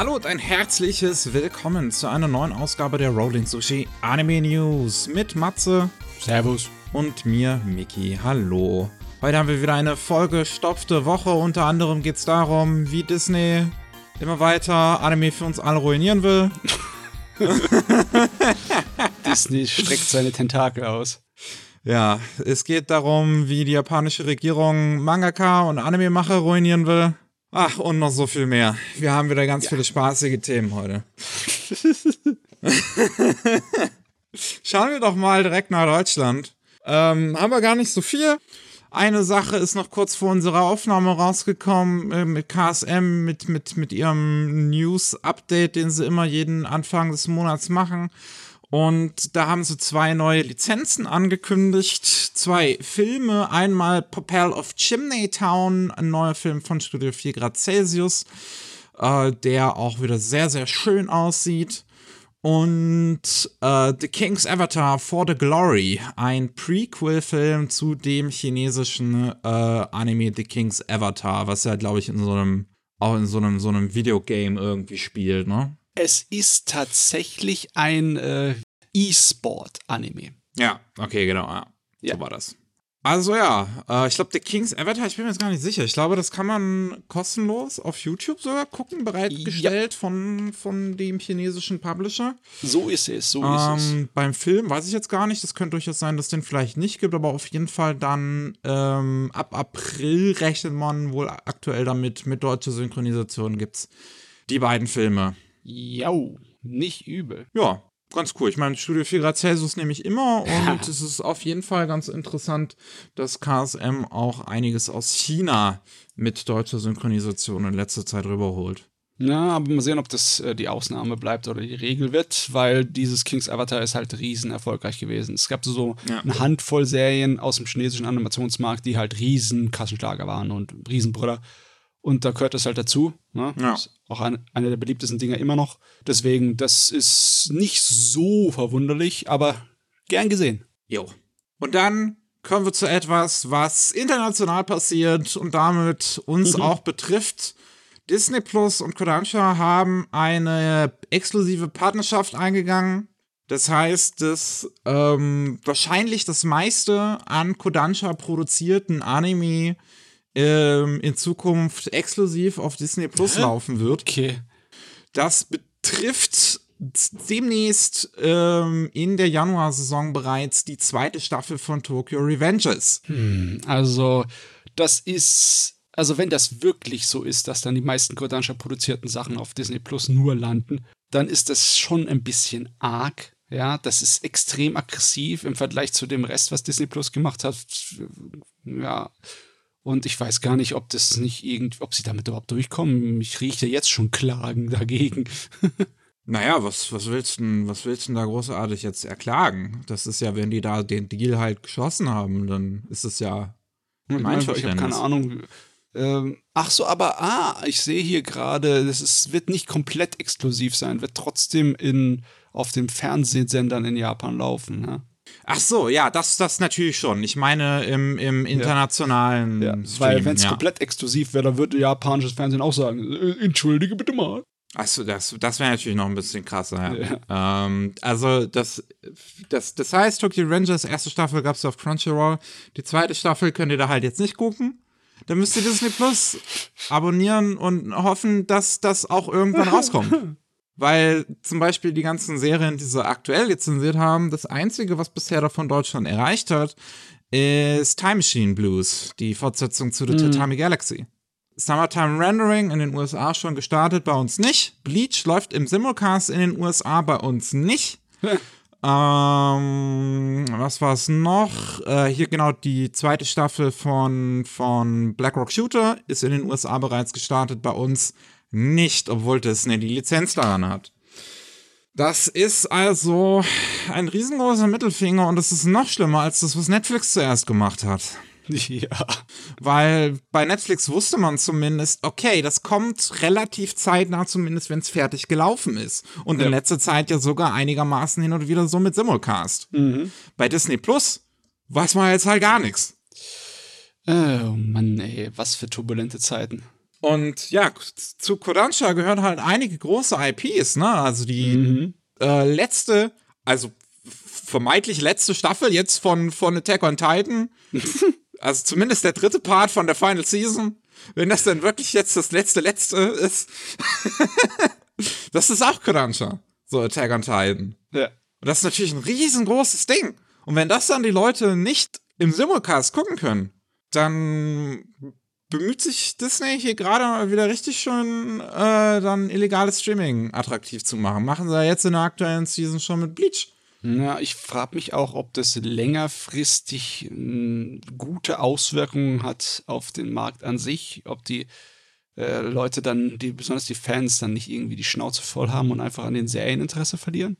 Hallo und ein herzliches Willkommen zu einer neuen Ausgabe der Rolling Sushi Anime News mit Matze. Servus. Und mir, Miki. Hallo. Heute haben wir wieder eine vollgestopfte Woche. Unter anderem geht es darum, wie Disney immer weiter Anime für uns alle ruinieren will. Disney streckt seine Tentakel aus. Ja, es geht darum, wie die japanische Regierung Mangaka und Anime-Macher ruinieren will. Ach, und noch so viel mehr. Wir haben wieder ganz ja. viele spaßige Themen heute. Schauen wir doch mal direkt nach Deutschland. Ähm, haben wir gar nicht so viel. Eine Sache ist noch kurz vor unserer Aufnahme rausgekommen äh, mit KSM, mit, mit, mit ihrem News-Update, den sie immer jeden Anfang des Monats machen. Und da haben sie zwei neue Lizenzen angekündigt. Zwei Filme. Einmal Propel of Chimney Town, ein neuer Film von Studio 4 Grad Celsius, äh, der auch wieder sehr, sehr schön aussieht. Und äh, The King's Avatar for the Glory, ein Prequel-Film zu dem chinesischen äh, Anime The King's Avatar, was ja, glaube ich, in so einem, auch in so einem, so einem Videogame irgendwie spielt, ne? Es ist tatsächlich ein äh, E-Sport-Anime. Ja, okay, genau. Ja. ja. So war das. Also ja, äh, ich glaube, The King's Avatar, ich bin mir jetzt gar nicht sicher. Ich glaube, das kann man kostenlos auf YouTube sogar gucken, bereitgestellt ja. von, von dem chinesischen Publisher. So ist es, so ähm, ist es. Beim Film weiß ich jetzt gar nicht, das könnte durchaus sein, dass es den vielleicht nicht gibt, aber auf jeden Fall dann ähm, ab April rechnet man wohl aktuell damit, mit deutscher Synchronisation gibt es die beiden Filme. Ja, nicht übel. Ja, ganz cool. Ich meine, Studio 4 Grad Celsius nehme ich immer und es ist auf jeden Fall ganz interessant, dass KSM auch einiges aus China mit deutscher Synchronisation in letzter Zeit rüberholt. Ja, aber mal sehen, ob das äh, die Ausnahme bleibt oder die Regel wird, weil dieses King's Avatar ist halt riesen erfolgreich gewesen. Es gab so ja. eine Handvoll Serien aus dem chinesischen Animationsmarkt, die halt riesen Kassenschlager waren und Riesenbrüller. Und da gehört das halt dazu. Ne? Ja. auch eine, eine der beliebtesten Dinger immer noch. Deswegen, das ist nicht so verwunderlich, aber gern gesehen. Jo. Und dann kommen wir zu etwas, was international passiert und damit uns mhm. auch betrifft. Disney Plus und Kodansha haben eine exklusive Partnerschaft eingegangen. Das heißt, dass ähm, wahrscheinlich das meiste an Kodansha produzierten Anime ähm, in Zukunft exklusiv auf Disney Plus laufen wird. Okay. Das betrifft demnächst ähm, in der Januarsaison bereits die zweite Staffel von Tokyo Revengers. Hm, also, das ist. Also, wenn das wirklich so ist, dass dann die meisten Kodansha produzierten Sachen auf Disney Plus nur landen, dann ist das schon ein bisschen arg. Ja, das ist extrem aggressiv im Vergleich zu dem Rest, was Disney Plus gemacht hat. Ja, und ich weiß gar nicht, ob das nicht irgendwie, ob sie damit überhaupt durchkommen. Ich rieche ja jetzt schon Klagen dagegen. naja, was, was willst du was willst du da großartig jetzt erklagen? Das ist ja, wenn die da den Deal halt geschlossen haben, dann ist es ja ein Ich habe keine Ahnung. Ähm, ach so, aber ah, ich sehe hier gerade, es wird nicht komplett exklusiv sein, wird trotzdem in, auf den Fernsehsendern in Japan laufen. Ne? Ach so, ja, das, das natürlich schon. Ich meine im, im internationalen. Ja. Ja. Stream, Weil, wenn es ja. komplett exklusiv wäre, dann würde japanisches Fernsehen auch sagen: äh, Entschuldige bitte mal. Achso, das, das wäre natürlich noch ein bisschen krasser. Ja. Ähm, also, das, das, das heißt, Tokyo Rangers erste Staffel gab es auf Crunchyroll. Die zweite Staffel könnt ihr da halt jetzt nicht gucken. Dann müsst ihr Disney Plus abonnieren und hoffen, dass das auch irgendwann rauskommt. Weil zum Beispiel die ganzen Serien, die sie aktuell lizenziert haben, das Einzige, was bisher davon Deutschland erreicht hat, ist Time Machine Blues, die Fortsetzung zu The mhm. Tatami Galaxy. Summertime Rendering in den USA schon gestartet, bei uns nicht. Bleach läuft im Simulcast in den USA, bei uns nicht. ähm, was war es noch? Äh, hier genau die zweite Staffel von, von Black Rock Shooter ist in den USA bereits gestartet, bei uns nicht, obwohl Disney die Lizenz daran hat. Das ist also ein riesengroßer Mittelfinger und es ist noch schlimmer als das, was Netflix zuerst gemacht hat. Ja. Weil bei Netflix wusste man zumindest, okay, das kommt relativ zeitnah, zumindest wenn es fertig gelaufen ist. Und ja. in letzter Zeit ja sogar einigermaßen hin und wieder so mit Simulcast. Mhm. Bei Disney Plus weiß man jetzt halt gar nichts. Oh Mann, ey, was für turbulente Zeiten. Und ja, zu Kodansha gehören halt einige große IPs, ne? Also die Mhm. äh, letzte, also vermeintlich letzte Staffel jetzt von, von Attack on Titan. also zumindest der dritte Part von der Final Season. Wenn das dann wirklich jetzt das letzte, letzte ist. das ist auch Kodansha. So Attack on Titan. Ja. Und das ist natürlich ein riesengroßes Ding. Und wenn das dann die Leute nicht im Simulcast gucken können, dann bemüht sich Disney hier gerade wieder richtig schön, äh, dann illegales Streaming attraktiv zu machen. Machen sie ja jetzt in der aktuellen Season schon mit Bleach. Ja, ich frage mich auch, ob das längerfristig mh, gute Auswirkungen hat auf den Markt an sich, ob die äh, Leute dann, die, besonders die Fans, dann nicht irgendwie die Schnauze voll haben und einfach an den Serieninteresse verlieren.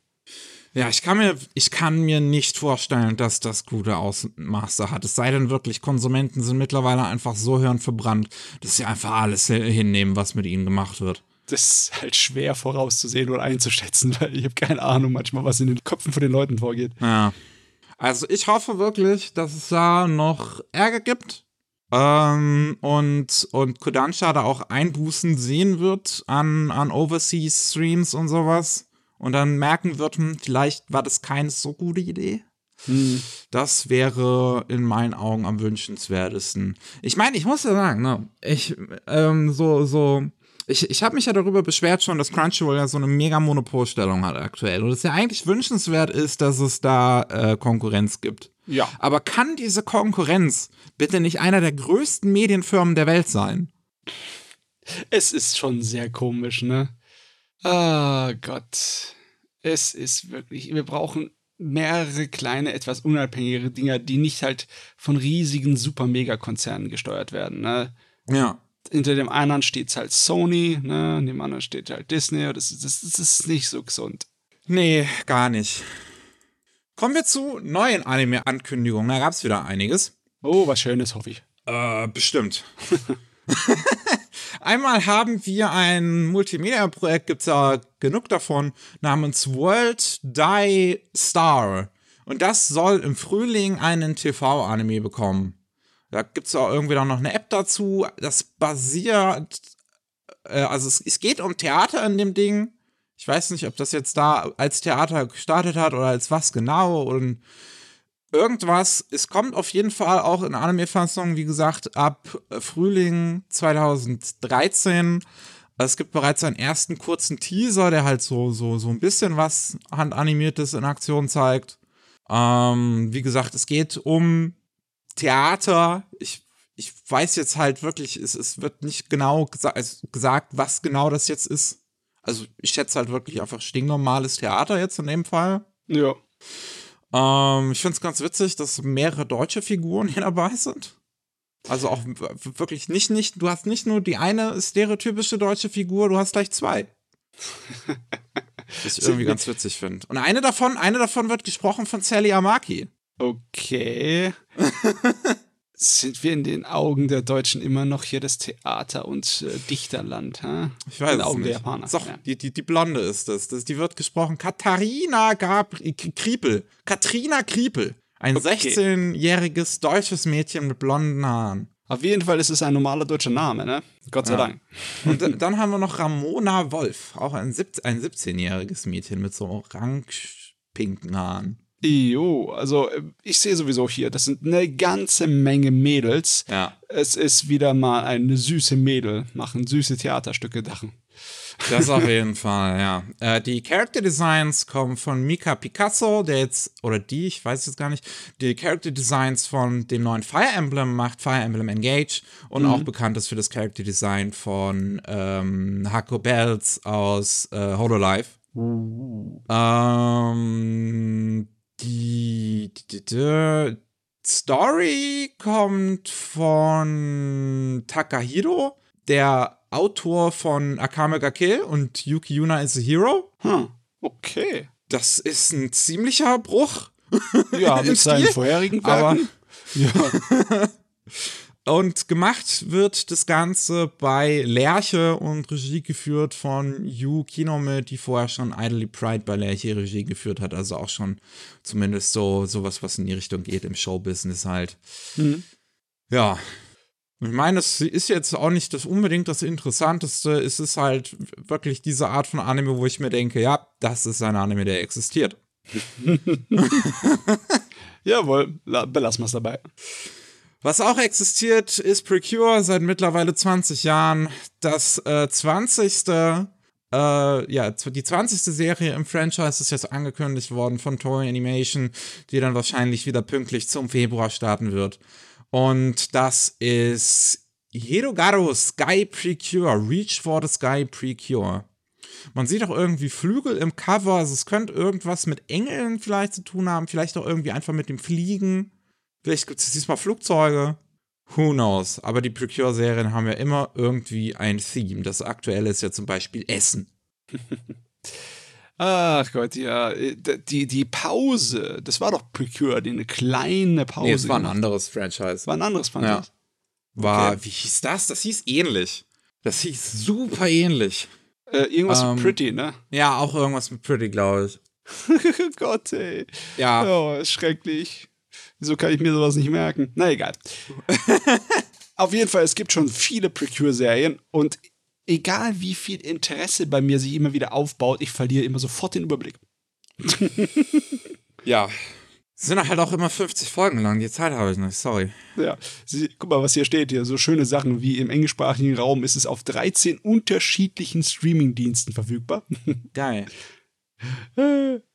Ja, ich kann mir, ich kann mir nicht vorstellen, dass das gute Ausmaße hat. Es sei denn wirklich, Konsumenten sind mittlerweile einfach so hirnverbrannt, dass sie einfach alles hinnehmen, was mit ihnen gemacht wird. Das ist halt schwer vorauszusehen oder einzuschätzen, weil ich habe keine Ahnung manchmal, was in den Köpfen von den Leuten vorgeht. Ja. Also ich hoffe wirklich, dass es da noch Ärger gibt. Ähm, und, und Kodansha da auch Einbußen sehen wird an, an Overseas-Streams und sowas. Und dann merken wird, hm, vielleicht war das keine so gute Idee. Hm. Das wäre in meinen Augen am wünschenswertesten. Ich meine, ich muss ja sagen, ne, ich, ähm, so, so, ich, ich habe mich ja darüber beschwert schon, dass Crunchyroll ja so eine mega Monopolstellung hat aktuell. Und es ja eigentlich wünschenswert ist, dass es da äh, Konkurrenz gibt. Ja. Aber kann diese Konkurrenz bitte nicht einer der größten Medienfirmen der Welt sein? Es ist schon sehr komisch, ne? Ah Gott. Es ist wirklich, wir brauchen mehrere kleine, etwas unabhängigere Dinger, die nicht halt von riesigen Super-Mega-Konzernen gesteuert werden, ne? Ja. Hinter dem einen steht halt Sony, ne? Und dem anderen steht halt Disney. Das, ist- das, das ist nicht so gesund. Nee, gar nicht. Kommen wir zu neuen Anime-Ankündigungen. Da gab es wieder einiges. Oh, was Schönes, hoffe ich. Äh, bestimmt. Einmal haben wir ein Multimedia-Projekt, gibt's ja genug davon, namens World Die Star. Und das soll im Frühling einen TV-Anime bekommen. Da gibt's auch irgendwie dann noch eine App dazu. Das basiert, äh, also es, es geht um Theater in dem Ding. Ich weiß nicht, ob das jetzt da als Theater gestartet hat oder als was genau. Und irgendwas. Es kommt auf jeden Fall auch in Anime-Fassung, wie gesagt, ab äh, Frühling 2013. Es gibt bereits einen ersten kurzen Teaser, der halt so, so, so ein bisschen was Handanimiertes in Aktion zeigt. Ähm, wie gesagt, es geht um Theater. Ich, ich weiß jetzt halt wirklich, es, es wird nicht genau gesa es- gesagt, was genau das jetzt ist. Also ich schätze halt wirklich einfach stinknormales Theater jetzt in dem Fall. Ja. Ähm, ich finde es ganz witzig, dass mehrere deutsche Figuren hier dabei sind. Also auch wirklich nicht, nicht, du hast nicht nur die eine stereotypische deutsche Figur, du hast gleich zwei. Was ich irgendwie ganz witzig finde. Und eine davon, eine davon wird gesprochen von Sally Amaki. Okay. Sind wir in den Augen der Deutschen immer noch hier das Theater- und äh, Dichterland? Hä? Ich weiß in den Augen nicht. der Japaner. Doch, ja. die, die, die Blonde ist das. das. Die wird gesprochen Katharina Gabri Kriepel. Katrina Kriepel. Ein Okay. 16-jähriges deutsches Mädchen mit blonden Haaren. Auf jeden Fall ist es ein normaler deutscher Name, ne? Gott sei Ja. Dank. Und dann- haben wir noch Ramona Wolf, auch ein 17-jähriges Mädchen mit so orange-pinken Haaren. Jo, also äh, ich sehe sowieso hier, das sind eine ganze Menge Mädels. Ja. Es ist wieder mal eine süße Mädel, machen süße Theaterstücke Dachen. Das auf jeden Fall, ja. Äh, die Character Designs kommen von Mika Picasso, der jetzt, oder die, ich weiß jetzt gar nicht, die Character Designs von dem neuen Fire Emblem macht, Fire Emblem Engage, und auch bekannt ist für das Character Design von ähm, Hako Bells aus äh, Hololive. Ähm, die, die, die, Story kommt von Takahiro, der Autor von Akame ga Kill und Yuki Yuna is a Hero. Hm, okay. Das ist ein ziemlicher Bruch. Ja, mit seinen vorherigen aber- Werken. ja. Und gemacht wird das Ganze bei Lerche und Regie geführt von Yu Kinome, die vorher schon Idly Pride bei Lerche Regie geführt hat. Also auch schon zumindest so sowas, was in die Richtung geht im Showbusiness halt. Mhm. Ja. Ich meine, es ist jetzt auch nicht das unbedingt das Interessanteste. Es ist halt wirklich diese Art von Anime, wo ich mir denke, ja, das ist ein Anime, der existiert. Jawohl, belassen wir es dabei. Was auch existiert, ist Precure seit mittlerweile 20 Jahren. Das äh, 20. Äh, ja, die 20. Serie im Franchise ist jetzt angekündigt worden von Toei Animation, die dann wahrscheinlich wieder pünktlich zum Februar starten wird. Und das ist Hirogaro Sky Precure, Reach for the Sky Precure. Man sieht auch irgendwie Flügel im Cover, also es könnte irgendwas mit Engeln vielleicht zu tun haben, vielleicht auch irgendwie einfach mit dem Fliegen. Vielleicht gibt es diesmal Flugzeuge. Who knows? Aber die Precure-Serien haben ja immer irgendwie ein Theme. Das aktuelle ist ja zum Beispiel Essen. Ach Gott, ja. Die, die Pause, das war doch Precure, die eine kleine Pause. Nee, es war ein anderes Franchise. War ein anderes Franchise. Ja. War, okay. wie hieß das? Das hieß ähnlich. Das hieß super ähnlich. Äh, irgendwas ähm, mit Pretty, ne? Ja, auch irgendwas mit Pretty, glaube ich. Gott, ey. Ja. Oh, schrecklich. Wieso kann ich mir sowas nicht merken? Na egal. Auf jeden Fall, es gibt schon viele Precure-Serien und egal wie viel Interesse bei mir sich immer wieder aufbaut, ich verliere immer sofort den Überblick. ja. Es sind halt auch immer 50 Folgen lang. Die Zeit habe ich nicht, sorry. Ja, Sie, guck mal, was hier steht hier. So schöne Sachen wie im englischsprachigen Raum ist es auf 13 unterschiedlichen Streamingdiensten verfügbar. Geil.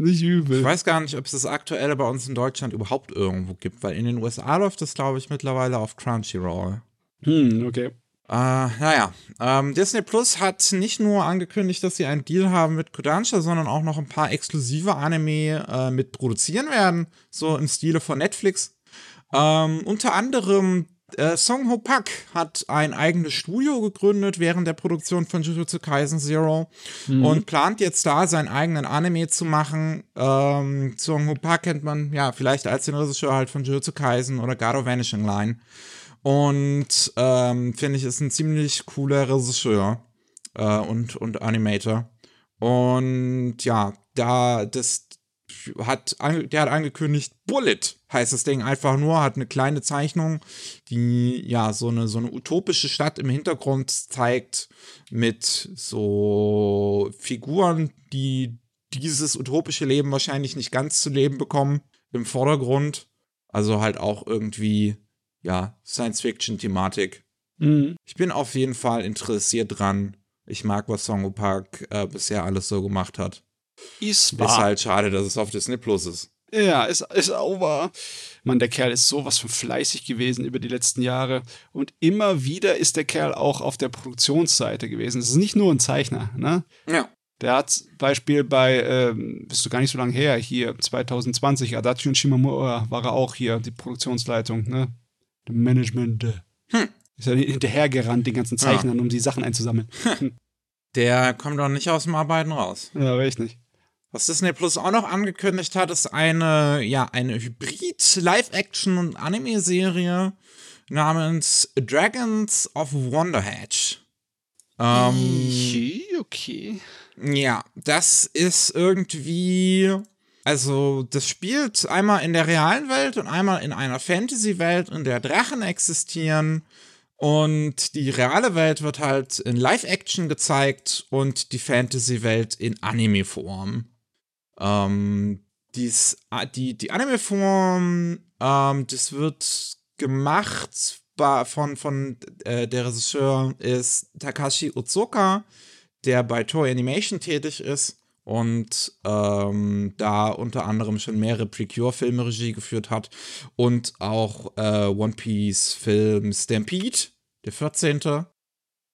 Nicht übel. Ich weiß gar nicht, ob es das aktuelle bei uns in Deutschland überhaupt irgendwo gibt, weil in den USA läuft das, glaube ich, mittlerweile auf Crunchyroll. Hm, okay. Äh, naja, ähm, Disney Plus hat nicht nur angekündigt, dass sie einen Deal haben mit Kodansha, sondern auch noch ein paar exklusive Anime äh, mit produzieren werden, so im Stile von Netflix. Ähm, unter anderem äh, Song Ho Pak hat ein eigenes Studio gegründet während der Produktion von Jujutsu Kaisen Zero mhm. und plant jetzt da seinen eigenen Anime zu machen. Ähm, Song Ho Pak kennt man ja vielleicht als den Regisseur halt von Jujutsu Kaisen oder Garo Vanishing Line. Und ähm, finde ich, ist ein ziemlich cooler Regisseur äh, und, und Animator. Und ja, da das hat, der hat angekündigt, Bullet heißt das Ding einfach nur, hat eine kleine Zeichnung, die ja so eine, so eine utopische Stadt im Hintergrund zeigt mit so Figuren, die dieses utopische Leben wahrscheinlich nicht ganz zu leben bekommen im Vordergrund. Also halt auch irgendwie ja, Science-Fiction-Thematik. Mhm. Ich bin auf jeden Fall interessiert dran. Ich mag, was Songo Park äh, bisher alles so gemacht hat. Ist, ist halt schade, dass es auf Disney Plus ist. Ja, ist, ist auch wahr. Mann, der Kerl ist sowas von fleißig gewesen über die letzten Jahre. Und immer wieder ist der Kerl auch auf der Produktionsseite gewesen. Es ist nicht nur ein Zeichner, ne? Ja. Der hat Beispiel bei, ähm, bist du gar nicht so lange her, hier 2020, Adachi und Shimamura war er auch hier, die Produktionsleitung, ne? Management. Hm. Ist ja hinterhergerannt, den ganzen Zeichnern, ja. um die Sachen einzusammeln. Der kommt doch nicht aus dem Arbeiten raus. Ja, weiß ich nicht. Was Disney Plus auch noch angekündigt hat, ist eine, ja, eine Hybrid-Live-Action- und Anime-Serie namens Dragons of Wonderhatch. Ähm, okay. Ja, das ist irgendwie also, das spielt einmal in der realen Welt und einmal in einer Fantasy-Welt, in der Drachen existieren. Und die reale Welt wird halt in Live-Action gezeigt und die Fantasy-Welt in Anime-Form. Ähm, dies, die, die Anime-Form, ähm, das wird gemacht von, von äh, der Regisseur ist Takashi Utsuka, der bei Toei Animation tätig ist und ähm, da unter anderem schon mehrere Precure-Filme Regie geführt hat und auch äh, One Piece-Film Stampede, der 14.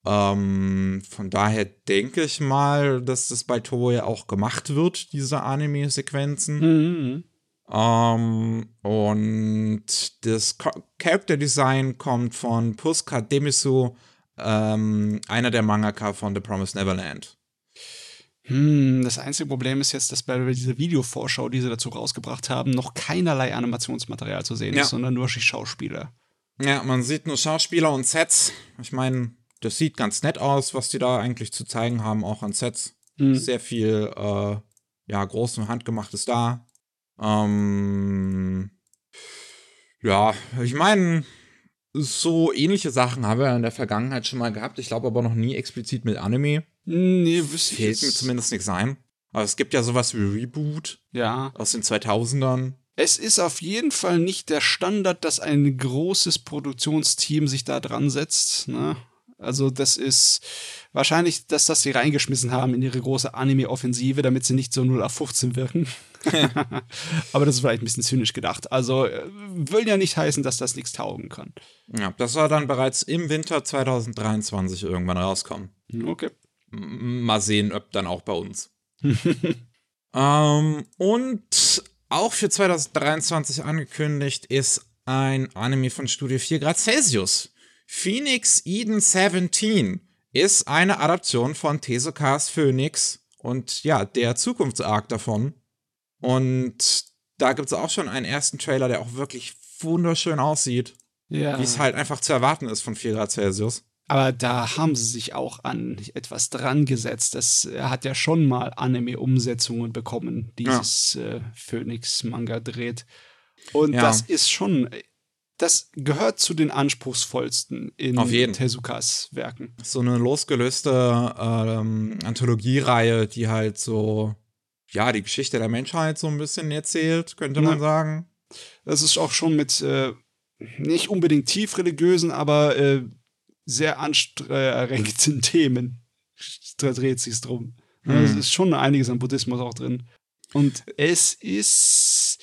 Ähm, von daher denke ich mal, dass das bei Toei auch gemacht wird, diese Anime-Sequenzen. Mhm. Ähm, und das Character Design kommt von Puska Demisu, ähm, einer der Mangaka von The Promised Neverland. Hm, das einzige Problem ist jetzt, dass bei dieser Videovorschau, die sie dazu rausgebracht haben, noch keinerlei Animationsmaterial zu sehen ja. ist, sondern nur Schauspieler. Ja, man sieht nur Schauspieler und Sets. Ich meine, das sieht ganz nett aus, was die da eigentlich zu zeigen haben, auch an Sets. Mhm. Sehr viel, äh, ja, groß und handgemachtes da. Ähm, ja, ich meine, so ähnliche Sachen haben wir in der Vergangenheit schon mal gehabt. Ich glaube aber noch nie explizit mit Anime. Nee, wüsste ich Fällt mir zumindest nichts ein. Aber es gibt ja sowas wie Reboot Ja. aus den 2000ern. Es ist auf jeden Fall nicht der Standard, dass ein großes Produktionsteam sich da dran setzt. Ne? Also das ist wahrscheinlich, dass das sie reingeschmissen haben in ihre große Anime-Offensive, damit sie nicht so 0 auf 15 wirken. Aber das ist vielleicht ein bisschen zynisch gedacht. Also äh, will ja nicht heißen, dass das nichts taugen kann. Ja, das soll dann bereits im Winter 2023 irgendwann rauskommen. Okay. Mal sehen, ob dann auch bei uns. ähm, und auch für 2023 angekündigt ist ein Anime von Studio 4 Grad Celsius. Phoenix Eden 17 ist eine Adaption von Tezuka's Phoenix und ja, der Zukunftsarc davon. Und da gibt es auch schon einen ersten Trailer, der auch wirklich wunderschön aussieht. Ja. Wie es halt einfach zu erwarten ist von 4 Grad Celsius. Aber da haben sie sich auch an etwas dran gesetzt. Das er hat ja schon mal Anime-Umsetzungen bekommen, dieses äh, Phoenix-Manga dreht. Und Ja. das ist schon, das gehört zu den anspruchsvollsten in Auf jeden. Tezukas Werken. so eine losgelöste ähm, Anthologiereihe, die halt so, ja, die Geschichte der Menschheit so ein bisschen erzählt, könnte man Ja. sagen. Das ist auch schon mit äh, nicht unbedingt tief religiösen, aber äh, sehr anstrengenden Themen. Da dreht sich's drum. Mhm. Es ist schon einiges an Buddhismus auch drin. Und es ist.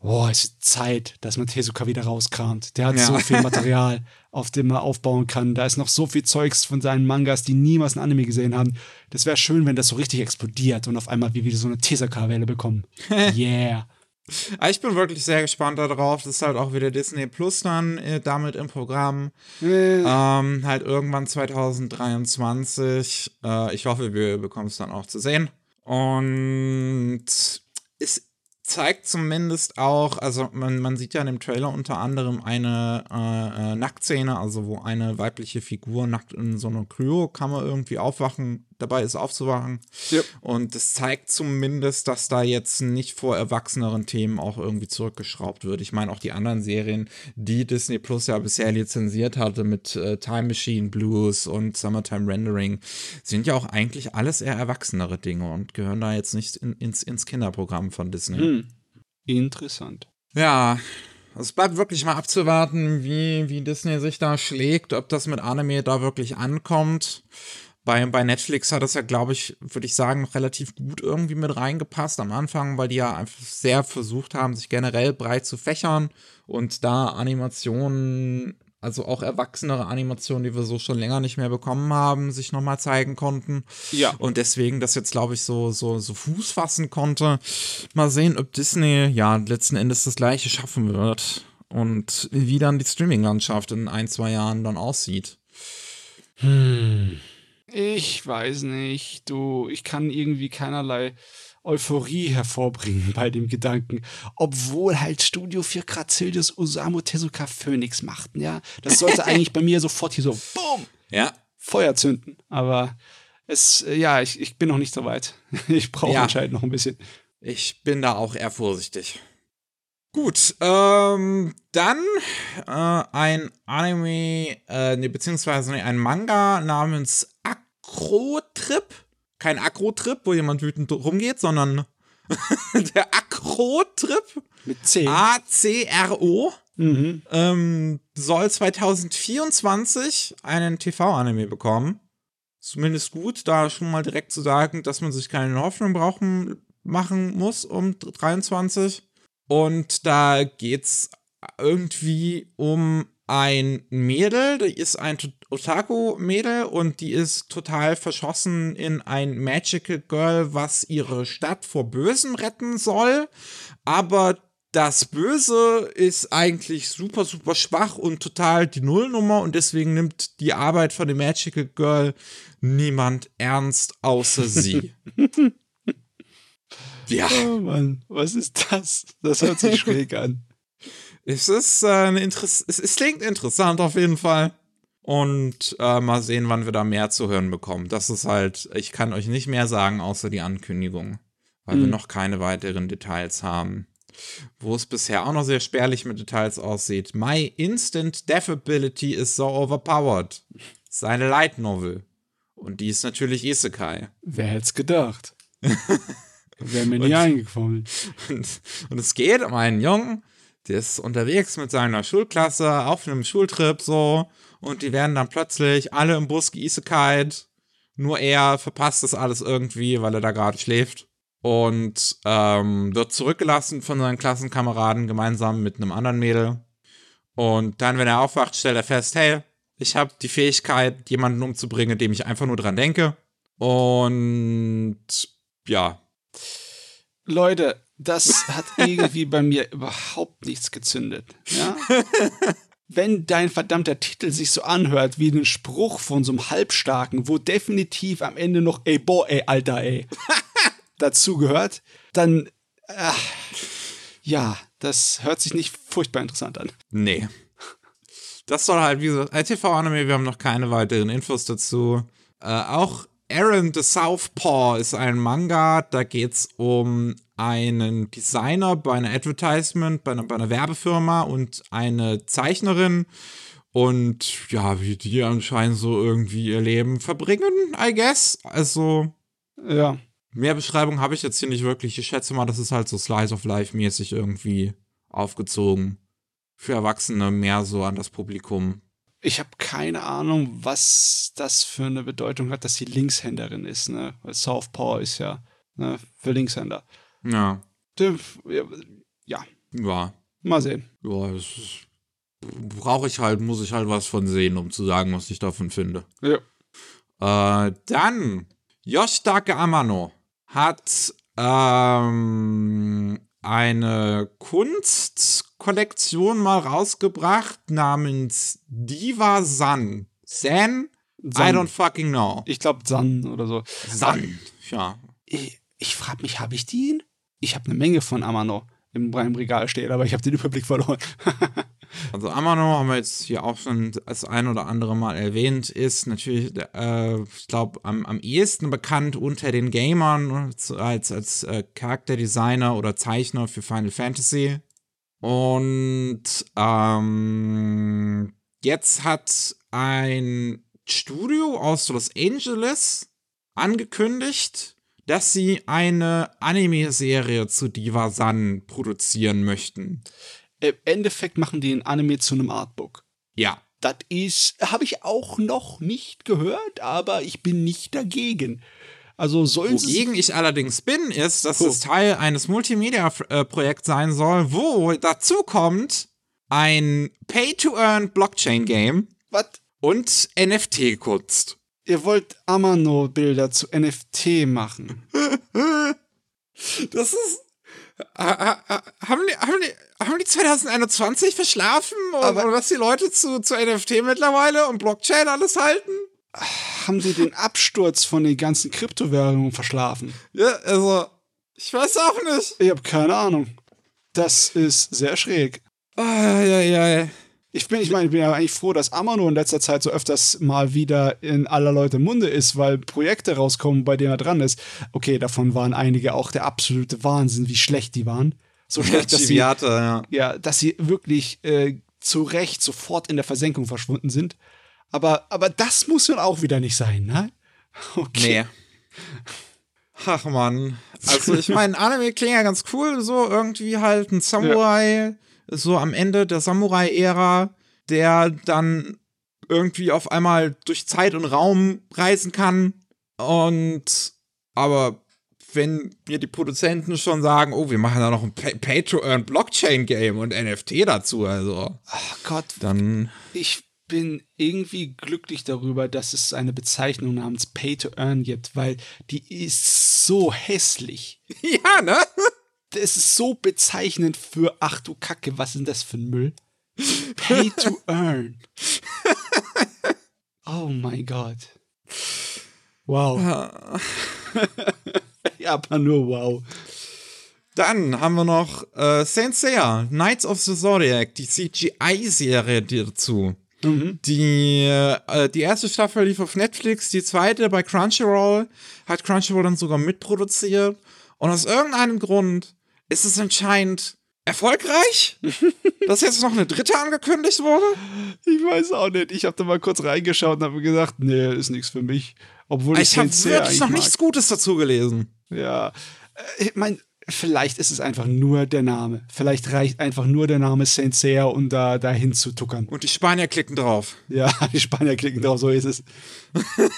Boah, es ist Zeit, dass man Tezuka wieder rauskramt. Der hat Ja. so viel Material, auf dem man aufbauen kann. Da ist noch so viel Zeugs von seinen Mangas, die niemals ein Anime gesehen haben. Das wäre schön, wenn das so richtig explodiert und auf einmal wir wieder so eine Tezuka-Welle bekommen. Yeah. Aber ich bin wirklich sehr gespannt darauf. Das ist halt auch wieder Disney Plus dann äh, damit im Programm. Äh, Ähm, halt irgendwann 2023. Äh, ich hoffe, wir bekommen es dann auch zu sehen. Und es zeigt zumindest auch, also man, man sieht ja in dem Trailer unter anderem eine äh, äh, Nacktszene, also wo eine weibliche Figur nackt in so einer Kryokammer irgendwie aufwachen, dabei ist aufzuwachen. Ja. Und das zeigt zumindest, dass da jetzt nicht vor erwachseneren Themen auch irgendwie zurückgeschraubt wird. Ich meine, auch die anderen Serien, die Disney Plus ja bisher lizenziert hatte mit äh, Time Machine Blues und Summertime Rendering, sind ja auch eigentlich alles eher erwachsenere Dinge und gehören da jetzt nicht in, ins, ins Kinderprogramm von Disney. hm. Interessant. Ja, es bleibt wirklich mal abzuwarten, wie, wie Disney sich da schlägt, ob das mit Anime da wirklich ankommt. Bei, bei Netflix hat es ja, glaube ich, würde ich sagen, noch relativ gut irgendwie mit reingepasst am Anfang, weil die ja einfach sehr versucht haben, sich generell breit zu fächern und da Animationen, also auch erwachsenere Animationen, die wir so schon länger nicht mehr bekommen haben, sich nochmal zeigen konnten. Ja. Und deswegen das jetzt, glaube ich, so, so, so Fuß fassen konnte. Mal sehen, ob Disney ja letzten Endes das gleiche schaffen wird. Und wie dann die Streaming-Landschaft in ein, zwei Jahren dann aussieht. Ich weiß nicht, du, ich kann irgendwie keinerlei Euphorie hervorbringen bei dem Gedanken, obwohl halt Studio 4 Grad Celsius Osamu Tezuka Phoenix machten, ja. Das sollte eigentlich bei mir sofort hier so, boom, Ja. Feuer zünden. Aber es, äh, ja, ich, ich bin noch nicht so weit. Ich brauche Ja. anscheinend noch ein bisschen. Ich bin da auch eher vorsichtig. Gut, ähm, dann äh, ein Anime, äh, nee, beziehungsweise nee, ein Manga namens Akro-Trip. Kein Akro-Trip, wo jemand wütend rumgeht, sondern der Akro-Trip. Mit 10. A-C-R-O. Mhm. ähm, soll 2024 einen TV-Anime bekommen. Zumindest gut, da schon mal direkt zu sagen, dass man sich keine Hoffnung brauchen, machen muss um 23. Und da geht's irgendwie um ein Mädel, die ist ein Otaku-Mädel und die ist total verschossen in ein Magical Girl, was ihre Stadt vor Bösen retten soll. Aber das Böse ist eigentlich super, super schwach und total die Nullnummer und deswegen nimmt die Arbeit von dem Magical Girl niemand ernst außer sie. ja, Oh Mann, was ist das? Das hört sich schräg an. es ist äh, eine Interess es, es klingt interessant auf jeden Fall. Und äh, mal sehen, wann wir da mehr zu hören bekommen. Das ist halt, ich kann euch nicht mehr sagen, außer die Ankündigung, weil wir Mhm. noch keine weiteren Details haben. wo es bisher auch noch sehr spärlich mit Details aussieht. My Instant Death Ability is so overpowered. Seine Light Novel. Und die ist natürlich Isekai. Wer hätte es gedacht? Wäre mir nie eingefallen. Und, und es geht um einen Jungen, der ist unterwegs mit seiner Schulklasse auf einem Schultrip so und die werden dann plötzlich alle im Bus geisekait. Nur er verpasst das alles irgendwie, weil er da gerade schläft. Und ähm, wird zurückgelassen von seinen Klassenkameraden gemeinsam mit einem anderen Mädel. Und dann, wenn er aufwacht, stellt er fest, hey, ich habe die Fähigkeit, jemanden umzubringen, dem ich einfach nur dran denke. Und ja. Leute, das hat irgendwie bei mir überhaupt nichts gezündet. Ja? Wenn dein verdammter Titel sich so anhört wie ein Spruch von so einem Halbstarken, wo definitiv am Ende noch ey, boah, ey, Alter, ey, dazugehört, dann, äh, ja, das hört sich nicht furchtbar interessant an. Nee. Das soll halt, wie gesagt, ITV-Anime, wir haben noch keine weiteren Infos dazu. Äh, auch Aaron the Southpaw ist ein Manga, da geht's um einen Designer bei einer Advertisement, bei einer, bei einer Werbefirma und eine Zeichnerin. Und ja, wie die anscheinend so irgendwie ihr Leben verbringen, I guess. Also. Ja. Mehr Beschreibung habe ich jetzt hier nicht wirklich. Ich schätze mal, das ist halt so Slice of Life mäßig irgendwie aufgezogen. Für Erwachsene mehr so an das Publikum. Ich habe keine Ahnung, was das für eine Bedeutung hat, dass sie Linkshänderin ist, ne? Weil Southpaw ist ja ne, für Linkshänder. Ja. Ja. Ja. Mal sehen. Ja, das brauche ich halt, muss ich halt was von sehen, um zu sagen, was ich davon finde. Ja. Äh, dann, Yoshitake Amano hat ähm, eine Kunstkollektion mal rausgebracht namens Diva San. San? I don't fucking know. Ich glaube San oder so. San, ja. Ich, ich frage mich, habe ich die? Ich habe eine Menge von Amano im, im Regal stehen, aber ich habe den Überblick verloren. Also Amano haben wir jetzt hier auch schon das ein oder andere Mal erwähnt, ist natürlich, äh, ich glaube, am, am ehesten bekannt unter den Gamern als, als äh, Charakterdesigner oder Zeichner für Final Fantasy. Und ähm, jetzt hat ein Studio aus Los Angeles angekündigt, dass sie eine Anime-Serie zu Diva San produzieren möchten. Im Endeffekt machen die ein Anime zu einem Artbook. Ja. Das ist, habe ich auch noch nicht gehört, aber ich bin nicht dagegen. Also sollen Wogegen ich allerdings bin, ist, dass oh. es Teil eines Multimedia-Projekts sein soll, wo dazu kommt ein Pay-to-Earn-Blockchain-Game. Was? Und NFT-Kunst. Ihr wollt Amano-Bilder zu NFT machen. das ist. Haben die, haben, die, haben die 2021 verschlafen? Oder was die Leute zu, zu NFT mittlerweile und Blockchain alles halten? Haben sie den Absturz von den ganzen Kryptowährungen verschlafen? Ja, also, ich weiß auch nicht. Ich habe keine Ahnung. Das ist sehr schräg. Ah, ja, ja, ja. Ich bin, ich meine, ich bin ja eigentlich froh, dass Amano in letzter Zeit so öfters mal wieder in aller Leute Munde ist, weil Projekte rauskommen, bei denen er dran ist. Okay, davon waren einige auch der absolute Wahnsinn, wie schlecht die waren. So schlecht, dass sie, ja. ja, dass sie wirklich äh, zu Recht sofort in der Versenkung verschwunden sind. Aber, aber das muss nun auch wieder nicht sein, ne? Okay. Nee. Ach man. Also ich meine, Anime klingt ja ganz cool, so irgendwie halt ein Samurai. Ja so am Ende der Samurai-Ära, der dann irgendwie auf einmal durch Zeit und Raum reisen kann. Und aber wenn mir die Produzenten schon sagen, oh, wir machen da noch ein Pay-to-Earn-Blockchain-Game und NFT dazu, also. Ach Gott. Dann. Ich bin irgendwie glücklich darüber, dass es eine Bezeichnung namens Pay-to-Earn gibt, weil die ist so hässlich. Ja, ne? das ist so bezeichnend für, ach du Kacke, was ist denn das für ein Müll? Pay to earn. oh mein Gott. Wow. ja, aber nur wow. Dann haben wir noch äh, Saint Seiya, Knights of the Zodiac, die CGI-Serie dazu. Mhm. Die, äh, die erste Staffel lief auf Netflix, die zweite bei Crunchyroll, hat Crunchyroll dann sogar mitproduziert. Und aus irgendeinem Grund ist es anscheinend Erfolgreich? Dass jetzt noch eine dritte angekündigt wurde? Ich weiß auch nicht. Ich habe da mal kurz reingeschaut und habe gesagt, nee, ist nichts für mich. Obwohl ich, ich habe wirklich noch nichts Gutes dazu gelesen. Ja, Äh, ich meine, vielleicht ist es einfach nur der Name. Vielleicht reicht einfach nur der Name Saint Seiya, um da dahin zu tuckern. Und die Spanier klicken drauf. Ja, die Spanier klicken drauf, so ist es.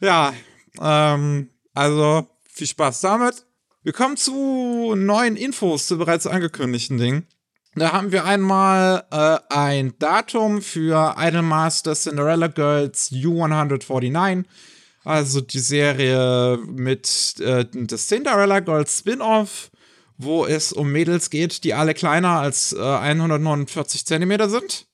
Ja, ähm, also viel Spaß damit. Wir kommen zu neuen Infos zu bereits angekündigten Dingen. Da haben wir einmal äh, ein Datum für Idolmaster Cinderella Girls U149. Also die Serie mit äh, das Cinderella Girls Spin-off, wo es um Mädels geht, die alle kleiner als äh, 149 Zentimeter sind.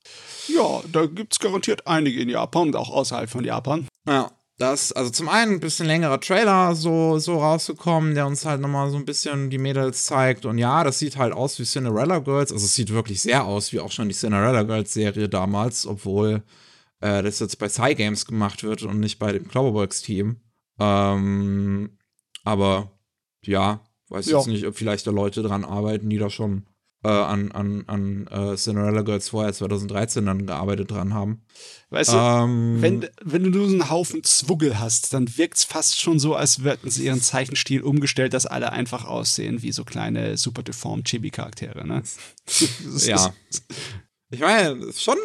Ja, da gibt es garantiert einige in Japan und auch außerhalb von Japan. Ja, das, also zum einen ein bisschen längerer Trailer so, so rausgekommen, der uns halt nochmal so ein bisschen die Mädels zeigt. Und ja, das sieht halt aus wie Cinderella Girls. Also es sieht wirklich sehr aus, wie auch schon die Cinderella Girls Serie damals, obwohl äh, das jetzt bei Cygames gemacht wird und nicht bei dem Cloverworks Team. Ähm, aber ja, weiß Ja. jetzt nicht, ob vielleicht da Leute dran arbeiten, die da schon äh, an, an, an äh, Cinderella Girls vorher 2013 dann gearbeitet dran haben. Weißt du, Ähm, wenn, wenn du nur so einen Haufen Zwuggel hast, dann wirkt es fast schon so, als hätten sie ihren Zeichenstil umgestellt, dass alle einfach aussehen wie so kleine super deformed Chibi-Charaktere. Ne? Ist- Ja. Ich meine, schon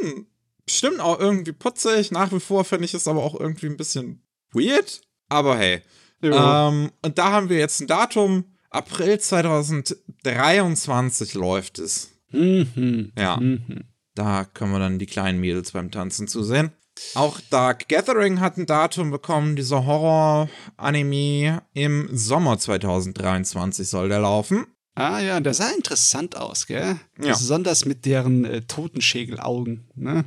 bestimmt auch irgendwie putzig. Nach wie vor finde ich es aber auch irgendwie ein bisschen weird. Aber hey. Ja. Ähm, und da haben wir jetzt ein Datum. April 2023 läuft es. Mhm. Ja. Mhm. Da können wir dann die kleinen Mädels beim Tanzen zusehen. Auch Dark Gathering hat ein Datum bekommen. Dieser Horror-Anime im Sommer 2023 soll der laufen. Ah ja, der sah interessant aus, gell? Ja. Besonders mit deren äh, Totenschägelaugen. Ne?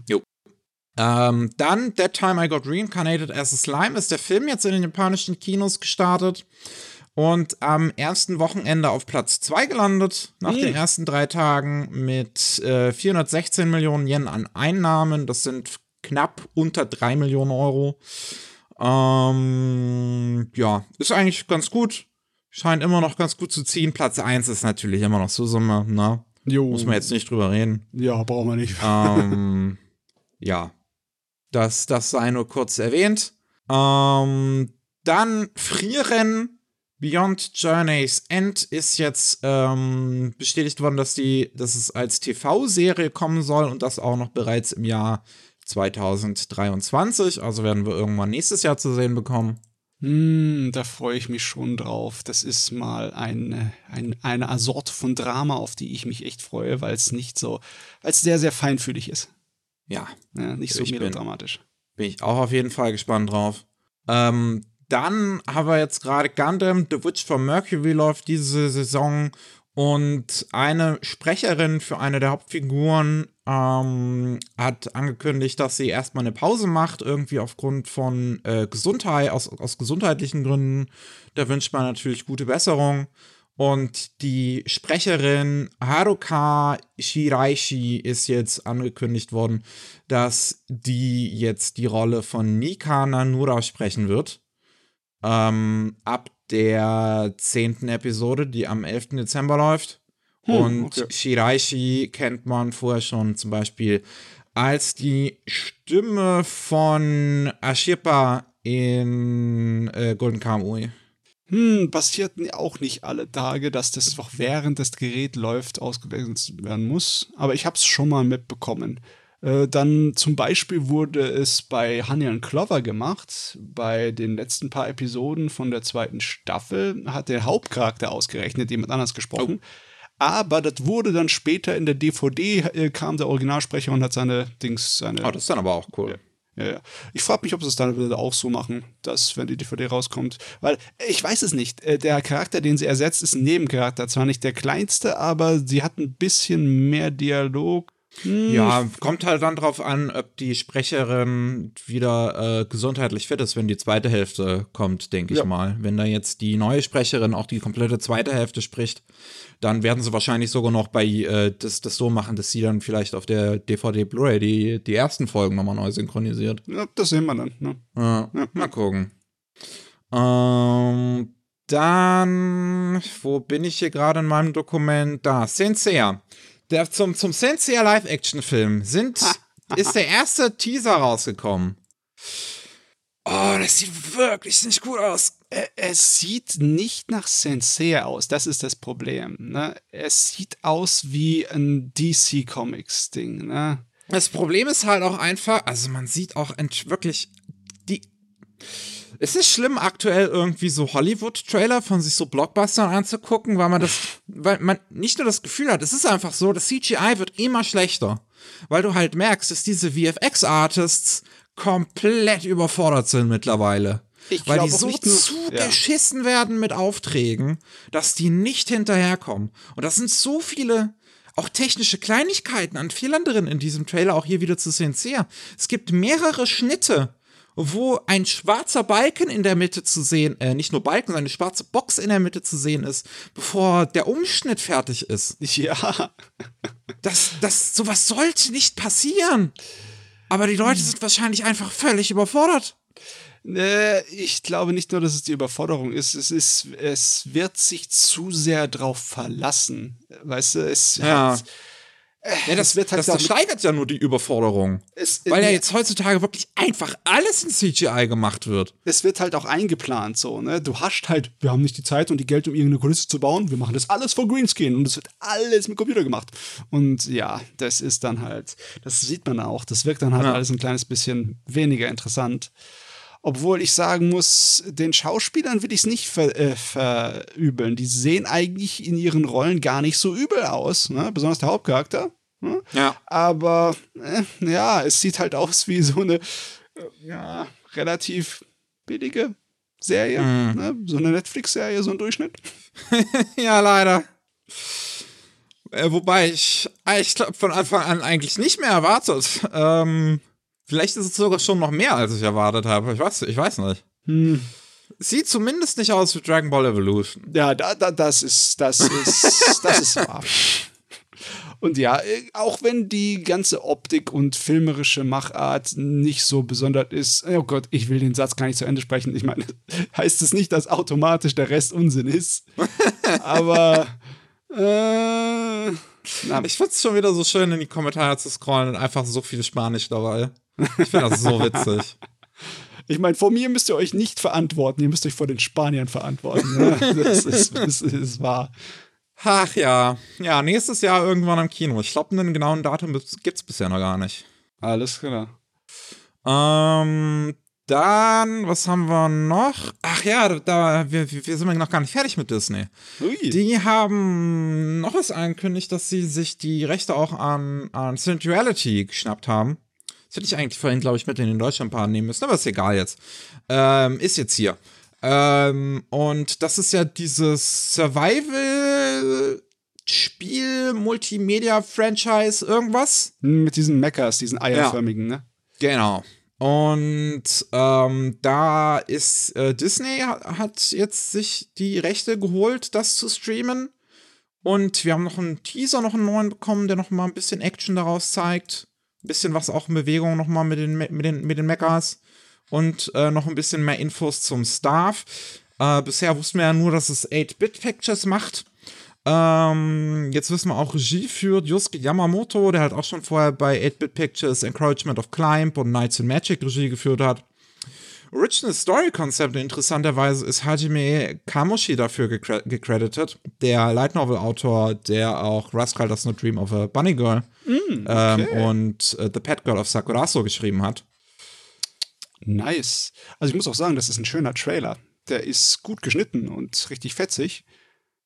Ähm, dann That Time I Got Reincarnated as a Slime ist der Film jetzt in den japanischen Kinos gestartet und am ersten Wochenende auf Platz 2 gelandet, nach Hm. den ersten drei Tagen mit äh, 416 Millionen Yen an Einnahmen. Das sind knapp unter 3 Millionen Euro. Ähm, ja, ist eigentlich ganz gut. Scheint immer noch ganz gut zu ziehen. Platz 1 ist natürlich immer noch Susume, ne? Jo. Muss man jetzt nicht drüber reden. Ja, brauchen wir nicht. ähm, ja, das, das sei nur kurz erwähnt. Ähm, dann Frieren Beyond Journey's End ist jetzt ähm, bestätigt worden, dass, die, dass es als TV-Serie kommen soll und das auch noch bereits im Jahr 2023. Also werden wir irgendwann nächstes Jahr zu sehen bekommen. Hm, da freue ich mich schon drauf. Das ist mal ein, ein, eine Sorte von Drama, auf die ich mich echt freue, weil es nicht so, weil es sehr, sehr feinfühlig ist. Ja, Ja, nicht so Ich bin- melodramatisch. bin ich auch auf jeden Fall gespannt drauf. Ähm, dann haben wir jetzt gerade Gundam, The Witch from Mercury läuft diese Saison und eine Sprecherin für eine der Hauptfiguren ähm, hat angekündigt, dass sie erstmal eine Pause macht, irgendwie aufgrund von äh, Gesundheit, aus, aus gesundheitlichen Gründen. Da wünscht man natürlich gute Besserung. Und die Sprecherin Haruka Shiraishi ist jetzt angekündigt worden, dass die jetzt die Rolle von Nika Nanura sprechen wird. Ähm, ab der zehnten Episode, die am 11. Dezember läuft. Hm, Und okay. Shiraishi kennt man vorher schon zum Beispiel als die Stimme von Ashirpa in äh, Golden Kamuy. Hm, passiert auch nicht alle Tage, dass das auch während das Gerät läuft ausgewechselt werden muss. Aber ich habe es schon mal mitbekommen. Äh, dann zum Beispiel wurde es bei Honey and Clover gemacht. Bei den letzten paar Episoden von der zweiten Staffel hat der Hauptcharakter ausgerechnet jemand anders gesprochen. Aber das wurde dann später in der DVD, äh, kam der Originalsprecher und hat seine Dings, seine Oh, das ist dann aber auch cool. ja, ja. Ich frage mich, ob sie es dann auch so machen, dass, wenn die DVD rauskommt. Weil, äh, ich weiß es nicht. Äh, Der Charakter, den sie ersetzt, ist ein Nebencharakter. Zwar nicht der kleinste, aber sie hat ein bisschen mehr Dialog. Hm, Ja, kommt halt dann drauf an, ob die Sprecherin wieder äh, gesundheitlich fit ist, wenn die zweite Hälfte kommt, denke ich Ja. mal. Wenn da jetzt die neue Sprecherin auch die komplette zweite Hälfte spricht, dann werden sie wahrscheinlich sogar noch bei äh, das, das so machen, dass sie dann vielleicht auf der DVD Blu-ray die, die ersten Folgen nochmal neu synchronisiert. Ja, das sehen wir dann. Ne? Ja, Mal gucken. Ähm, Dann, wo bin ich hier gerade in meinem Dokument? Da, Sensei. Der, zum, zum Sensei Live-Action-Film sind, ist der erste Teaser rausgekommen. Oh, das sieht wirklich nicht gut aus. Es sieht nicht nach Sensei aus, das ist das Problem. Ne? Es sieht aus wie ein DC Comics Ding. Ne? Das Problem ist halt auch einfach, also man sieht auch wirklich die. Es ist schlimm, aktuell irgendwie so Hollywood-Trailer von sich so Blockbustern anzugucken, weil man das, weil man nicht nur das Gefühl hat, es ist einfach so, das CGI wird immer schlechter. Weil du halt merkst, dass diese VFX-Artists komplett überfordert sind mittlerweile. Ich weil die so zugeschissen ja. werden mit Aufträgen, dass die nicht hinterherkommen. Und das sind so viele auch technische Kleinigkeiten an Fehlern drin in diesem Trailer, auch hier wieder zu sehen. Es gibt mehrere Schnitte, wo ein schwarzer Balken in der Mitte zu sehen, äh, nicht nur Balken, sondern eine schwarze Box in der Mitte zu sehen ist, bevor der Umschnitt fertig ist. Ja. Das, das, sowas sollte nicht passieren. Aber die Leute sind wahrscheinlich einfach völlig überfordert. Äh, ich glaube nicht nur, dass es die Überforderung ist, es ist, es wird sich zu sehr drauf verlassen. Weißt du, es ja. Hat, ja, das, wird halt das, das steigert ja nur die Überforderung. Weil ja jetzt heutzutage wirklich einfach alles in CGI gemacht wird. Es wird halt auch eingeplant so, ne? Du hast halt, wir haben nicht die Zeit und die Geld, um irgendeine Kulisse zu bauen. Wir machen das alles vor Greenscreen und es wird alles mit Computer gemacht. Und ja, das ist dann halt, das sieht man auch. Das wirkt dann halt ja. alles ein kleines bisschen weniger interessant. Obwohl ich sagen muss, den Schauspielern will ich es nicht ver äh, verübeln. Die sehen eigentlich in ihren Rollen gar nicht so übel aus, ne? besonders der Hauptcharakter. Ne? Ja. Aber äh, ja, es sieht halt aus wie so eine äh, ja, relativ billige Serie. Mhm. Ne? So eine Netflix-Serie, so ein Durchschnitt. ja, leider. Äh, wobei ich, ich glaube, von Anfang an eigentlich nicht mehr erwartet. Ähm, Vielleicht ist es sogar schon noch mehr, als ich erwartet habe. Ich weiß, ich weiß nicht. Hm. Sieht zumindest nicht aus wie Dragon Ball Evolution. Ja, da, da, das ist, das ist, das ist wahr. Und ja, auch wenn die ganze Optik und filmerische Machart nicht so besonders ist, oh Gott, ich will den Satz gar nicht zu Ende sprechen. Ich meine, heißt es nicht, dass automatisch der Rest Unsinn ist. Aber äh, na, ich find's schon wieder so schön, in die Kommentare zu scrollen und einfach so viel Spanisch dabei. Ich finde das so witzig. Ich meine, vor mir müsst ihr euch nicht verantworten, ihr müsst euch vor den Spaniern verantworten. Ne? Das, ist, das ist wahr. Ach ja. Ja, nächstes Jahr irgendwann im Kino. Ich glaube, einen genauen Datum gibt es bisher noch gar nicht. Alles klar. Ähm, dann, was haben wir noch? Ach ja, da, wir, wir sind noch gar nicht fertig mit Disney. Ui. Die haben noch was angekündigt, dass sie sich die Rechte auch an, an Centuality geschnappt haben. Das hätte ich eigentlich vorhin, glaube ich, mit in den Deutschlandpart nehmen müssen, aber ist egal jetzt. Ähm, ist jetzt hier. Ähm, und das ist ja dieses Survival-Spiel, Multimedia-Franchise, irgendwas. Mit diesen Mechas, diesen eierförmigen, ja. ne? Genau. Und ähm, da ist äh, Disney hat jetzt sich die Rechte geholt, das zu streamen. Und wir haben noch einen Teaser, noch einen neuen bekommen, der noch mal ein bisschen Action daraus zeigt bisschen was auch in Bewegung nochmal mit den, mit den, mit den Mechas und äh, noch ein bisschen mehr Infos zum Staff. Äh, bisher wussten wir ja nur, dass es 8-Bit Pictures macht. Ähm, jetzt wissen wir auch, Regie führt Yusuke Yamamoto, der halt auch schon vorher bei 8-Bit Pictures Encouragement of Climb und Knights in Magic Regie geführt hat. Original Story Concept interessanterweise ist Hajime Kamoshi dafür gecredited, der Light Novel Autor, der auch Rascal Does Not Dream of a Bunny Girl mm, okay. ähm, und äh, The Pet Girl of Sakuraso geschrieben hat. Nice. Also ich muss auch sagen, das ist ein schöner Trailer. Der ist gut geschnitten und richtig fetzig.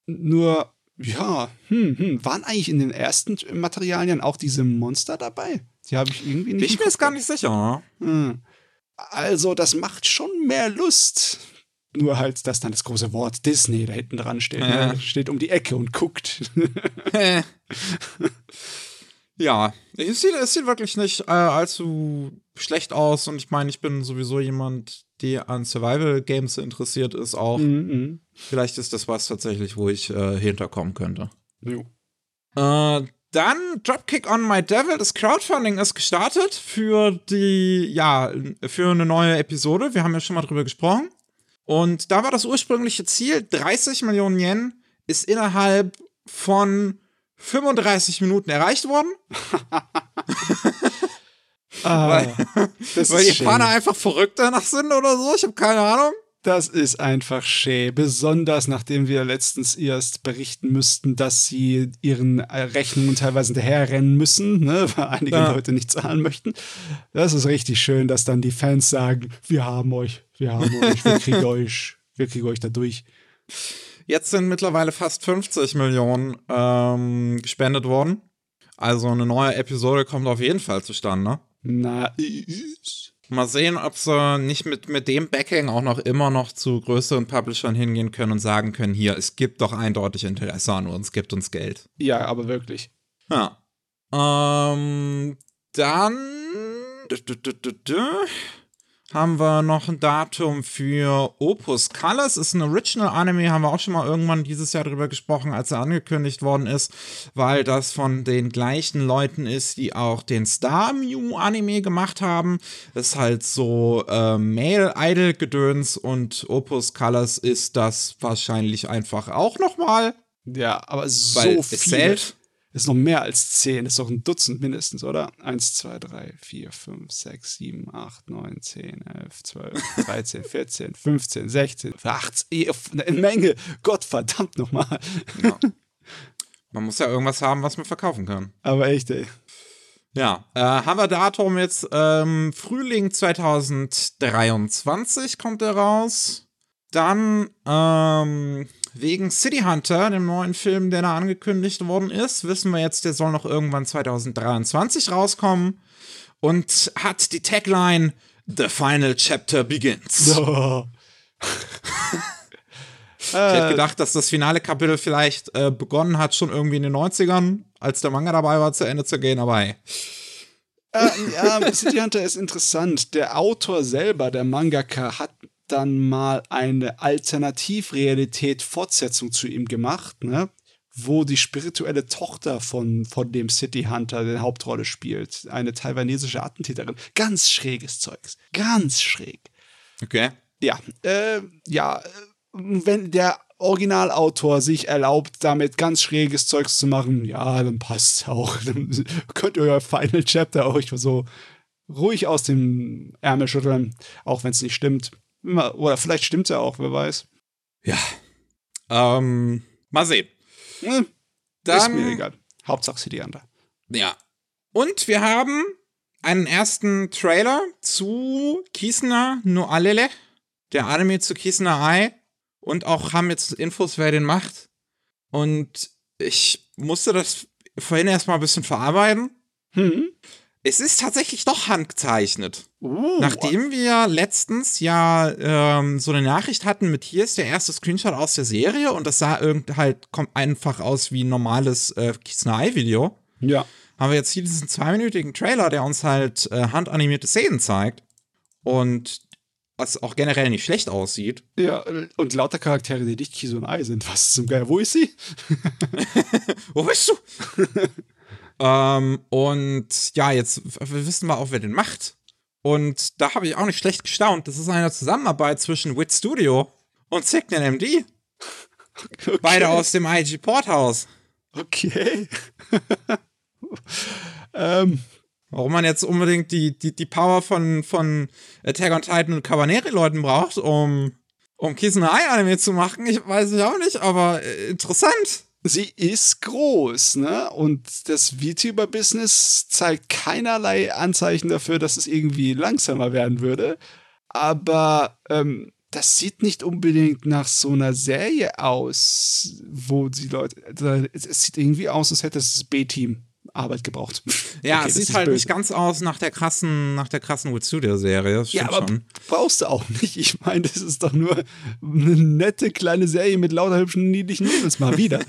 Nur, ja, hm, hm, waren eigentlich in den ersten Materialien auch diese Monster dabei? Die habe ich irgendwie nicht. Ich bin mir jetzt gar nicht sicher. Ne? Hm. Also, das macht schon mehr Lust. Nur halt, dass dann das große Wort Disney da hinten dran steht. Ja. Ne? Steht um die Ecke und guckt. ja, es sieht, es sieht wirklich nicht äh, allzu schlecht aus. Und ich meine, ich bin sowieso jemand, der an Survival-Games interessiert ist auch. Mhm. Vielleicht ist das was tatsächlich, wo ich äh, hinterkommen könnte. Jo. Äh, dann Dropkick on My Devil. Das Crowdfunding ist gestartet für die, ja, für eine neue Episode. Wir haben ja schon mal drüber gesprochen. Und da war das ursprüngliche Ziel, 30 Millionen Yen, ist innerhalb von 35 Minuten erreicht worden. Ah, weil das weil die. Japaner einfach verrückt danach sind oder so. Ich habe keine Ahnung. Das ist einfach schön. Besonders nachdem wir letztens erst berichten müssten, dass sie ihren äh, Rechnungen teilweise hinterherrennen müssen, ne, weil einige Ja. Leute nicht zahlen möchten. Das ist richtig schön, dass dann die Fans sagen, wir haben euch, wir haben euch, wir kriegen euch, wir kriegen euch da durch. Jetzt sind mittlerweile fast 50 Millionen ähm, gespendet worden. Also eine neue Episode kommt auf jeden Fall zustande. Na, Mal sehen, ob sie nicht mit, mit dem Backing auch noch immer noch zu größeren Publishern hingehen können und sagen können, hier, es gibt doch eindeutig Interesse an uns, gibt uns Geld. ja, aber wirklich. Ja. Ähm, dann haben wir noch ein Datum für Opus Colors. Ist ein Original Anime, haben wir auch schon mal irgendwann dieses Jahr drüber gesprochen, als er angekündigt worden ist, weil das von den gleichen Leuten ist, die auch den Star Mew Anime gemacht haben. Das ist halt so äh, Male Idol Gedöns und Opus Colors ist das wahrscheinlich einfach auch nochmal. Ja, aber so Weil es viel. Zählt. Ist noch mehr als zehn, ist doch ein Dutzend mindestens, oder? Eins, zwei, drei, vier, fünf, sechs, sieben, acht, neun, zehn, elf, zwölf, dreizehn, vierzehn, fünfzehn, sechzehn, achtzehn, eine Menge. Gott verdammt nochmal. Man muss ja irgendwas haben, was man verkaufen kann. Aber echt, ey. Ja, äh, haben wir Datum jetzt ähm, Frühling 2023 kommt er raus. Dann ähm, wegen City Hunter, dem neuen Film, der da angekündigt worden ist, wissen wir jetzt, der soll noch irgendwann 2023 rauskommen und hat die Tagline The Final Chapter Begins. So. Ich hätte gedacht, dass das finale Kapitel vielleicht äh, begonnen hat, schon irgendwie in den 90ern, als der Manga dabei war, zu Ende zu gehen, aber hey. Äh, ja, City Hunter ist interessant. Der Autor selber, der Mangaka, hat dann mal eine Alternativrealität-Fortsetzung zu ihm gemacht, ne? wo die spirituelle Tochter von, von dem City Hunter die Hauptrolle spielt. Eine taiwanesische Attentäterin. Ganz schräges Zeugs. Ganz schräg. Okay. Ja, äh, ja, äh, wenn der Originalautor sich erlaubt, damit ganz schräges Zeugs zu machen, ja, dann passt's auch. Dann könnt ihr euer Final Chapter auch so ruhig aus dem Ärmel schütteln, auch wenn es nicht stimmt. Oder vielleicht stimmt's ja auch, wer weiß. Ja. Ähm, mal sehen. Hm, Dann, ist mir egal. Hauptsache City Hunter. Ja. Und wir haben einen ersten Trailer zu Kisna no Alele, der Anime zu Kisna Ai. Und auch haben jetzt Infos, wer den macht. Und ich musste das vorhin erstmal ein bisschen verarbeiten. Hm? Es ist tatsächlich doch handgezeichnet. Uh, Nachdem wir letztens ja ähm, so eine Nachricht hatten mit hier ist der erste Screenshot aus der Serie und das sah irgend halt kommt einfach aus wie ein normales äh, Kisnai-Video, Ja. haben wir jetzt hier diesen zweiminütigen Trailer, der uns halt äh, handanimierte Szenen zeigt und was auch generell nicht schlecht aussieht. Ja, und lauter Charaktere, die nicht Ei sind. Was zum Geil? Wo ist sie? Wo bist du? ähm, und ja, jetzt wissen wir auch, wer den macht. Und da habe ich auch nicht schlecht gestaunt. Das ist eine Zusammenarbeit zwischen Wit Studio und Signal MD. Okay. Beide aus dem IG Porthaus. Okay. ähm, Warum man jetzt unbedingt die, die, die Power von, von Attack on Titan und Cabaneri-Leuten braucht, um, um Kisenai-Anime zu machen, ich weiß ich auch nicht, aber äh, interessant. Sie ist groß, ne? Und das VTuber-Business zeigt keinerlei Anzeichen dafür, dass es irgendwie langsamer werden würde. Aber ähm, das sieht nicht unbedingt nach so einer Serie aus, wo die Leute. also, Es, es sieht irgendwie aus, als hätte das B-Team Arbeit gebraucht. Ja, Okay, es sieht halt böse. nicht ganz aus nach der krassen, nach der krassen Wit Studio-Serie. Ja, aber schon. brauchst du auch nicht. Ich meine, das ist doch nur eine nette kleine Serie mit lauter hübschen, niedlichen Mädels mal wieder.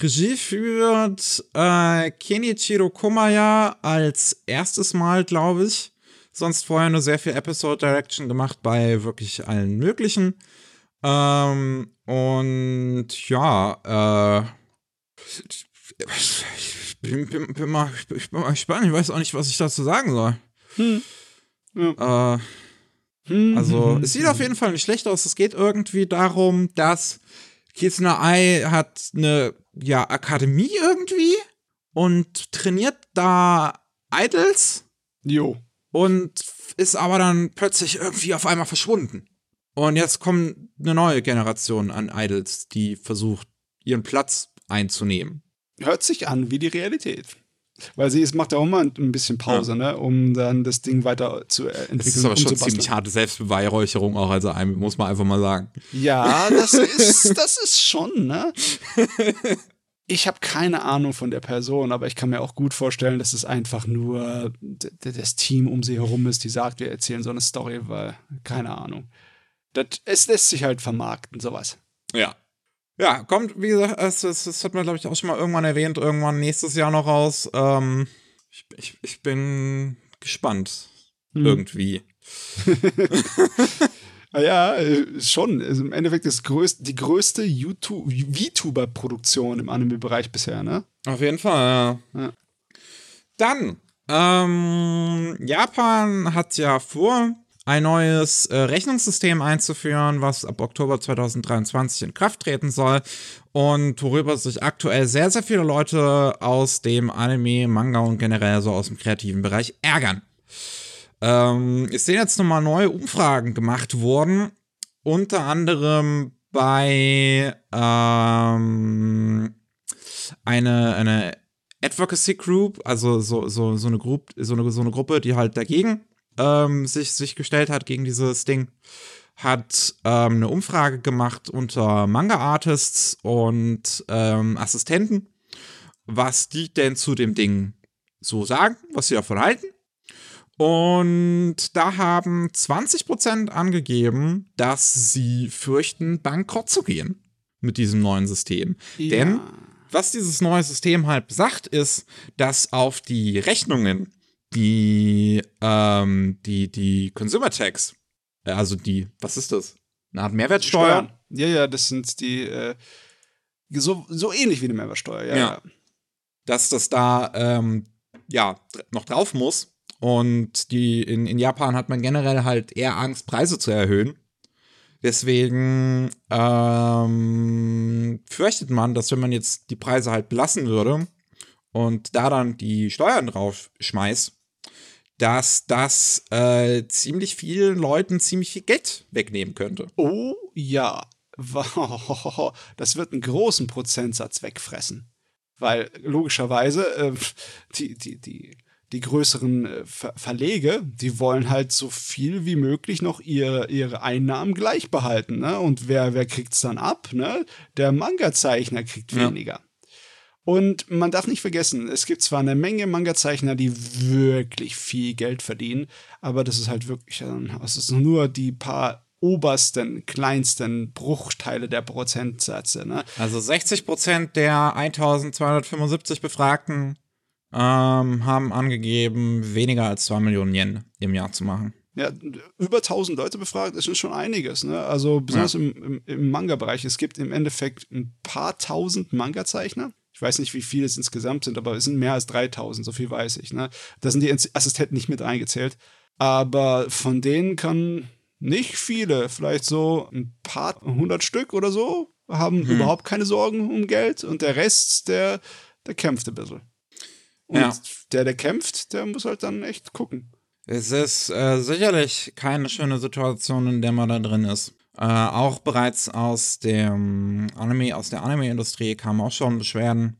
Regie führt äh, Kenichiro Komaya als erstes Mal, glaube ich. Sonst vorher nur sehr viel Episode Direction gemacht bei wirklich allen möglichen. Ähm, und ja, äh, ich bin, bin, bin, mal, ich bin mal gespannt. Ich weiß auch nicht, was ich dazu sagen soll. Hm. Äh, Hm, Also, hm, es sieht auf jeden Fall nicht schlecht aus. Es geht irgendwie darum, dass Kizuna Ai hat eine ja, Akademie irgendwie und trainiert da Idols Jo. und ist aber dann plötzlich irgendwie auf einmal verschwunden. Und jetzt kommt eine neue Generation an Idols, die versucht, ihren Platz einzunehmen. Hört sich an wie die Realität. Weil sie es macht ja auch mal ein bisschen Pause, ne, um dann das Ding weiter zu äh, entwickeln. Das ist aber schon ziemlich harte Selbstbeweihräucherung auch als Anime, muss man einfach mal sagen. Ja, das ist, das ist schon, ne? Ich habe keine Ahnung von der Person, aber ich kann mir auch gut vorstellen, dass es einfach nur das Team um sie herum ist, die sagt, wir erzählen so eine Story, weil, keine Ahnung. Das, es lässt sich halt vermarkten, sowas. Ja. Ja, kommt, wie gesagt, es, es, das hat man, glaube ich, auch schon mal irgendwann erwähnt, irgendwann nächstes Jahr noch raus. Ähm, ich, ich, ich bin gespannt. Hm. Irgendwie. Ah Ja, äh, schon. Also Im Endeffekt das größte, die größte VTuber-Produktion im Anime-Bereich bisher, ne? Auf jeden Fall, ja. Ja. Dann, ähm, Japan hat ja vor, ein neues äh, Rechnungssystem einzuführen, was ab Oktober 2023 in Kraft treten soll und worüber sich aktuell sehr, sehr viele Leute aus dem Anime, Manga und generell so aus dem kreativen Bereich ärgern. Ähm, es sind jetzt nochmal neue Umfragen gemacht worden, unter anderem bei ähm, eine, eine Advocacy Group, also so, so, so, eine Group, so, eine, so eine Gruppe, die halt dagegen ähm, sich, sich gestellt hat, gegen dieses Ding, hat ähm, eine Umfrage gemacht unter Manga-Artists und ähm, Assistenten, was die denn zu dem Ding so sagen, was sie davon halten. Und da haben 20% angegeben, dass sie fürchten, bankrott zu gehen mit diesem neuen System. Denn was dieses neue System halt besagt, ist, dass auf die Rechnungen, die, ähm, die, die Consumer Tax, äh, also die, was ist das? Eine Art Mehrwertsteuer? Steuern. Ja, ja, das sind die, äh, so, so ähnlich wie eine Mehrwertsteuer, ja. Ja. dass das da ähm, ja noch drauf muss. Und die in, in Japan hat man generell halt eher Angst, Preise zu erhöhen. Deswegen ähm, fürchtet man, dass wenn man jetzt die Preise halt belassen würde und da dann die Steuern drauf schmeißt, dass das äh, ziemlich vielen Leuten ziemlich viel Geld wegnehmen könnte. Oh ja. Wow. Das wird einen großen Prozentsatz wegfressen. Weil logischerweise äh, die, die, die, die größeren äh, Ver Verlege, die wollen halt so viel wie möglich noch ihre, ihre Einnahmen gleich behalten. Ne? Und wer, wer kriegt's dann ab? Ne? Der Manga-Zeichner kriegt Ja. weniger. Und man darf nicht vergessen, es gibt zwar eine Menge Manga-Zeichner, die wirklich viel Geld verdienen, aber das ist halt wirklich, äh, es ist nur die paar obersten, kleinsten Bruchteile der Prozentsätze. Ne? Also 60% der 1275 Befragten ähm, haben angegeben, weniger als 2 Millionen Yen im Jahr zu machen. Ja, über 1000 Leute befragt, das ist schon einiges. Ne? Also besonders im, im, im Manga-Bereich. Es gibt im Endeffekt ein paar tausend Manga-Zeichner. Ich weiß nicht, wie viele es insgesamt sind, aber es sind mehr als 3000, so viel weiß ich. Ne? Da sind die Assistenten nicht mit eingezählt. Aber von denen kann nicht viele, vielleicht so ein paar hundert Stück oder so, haben Mhm. überhaupt keine Sorgen um Geld und der Rest, der, der kämpft ein bisschen. Und Ja. der, der kämpft, der muss halt dann echt gucken. Es ist äh, sicherlich keine schöne Situation, in der man da drin ist. Äh, auch bereits aus dem Anime, aus der Anime-Industrie kamen auch schon Beschwerden.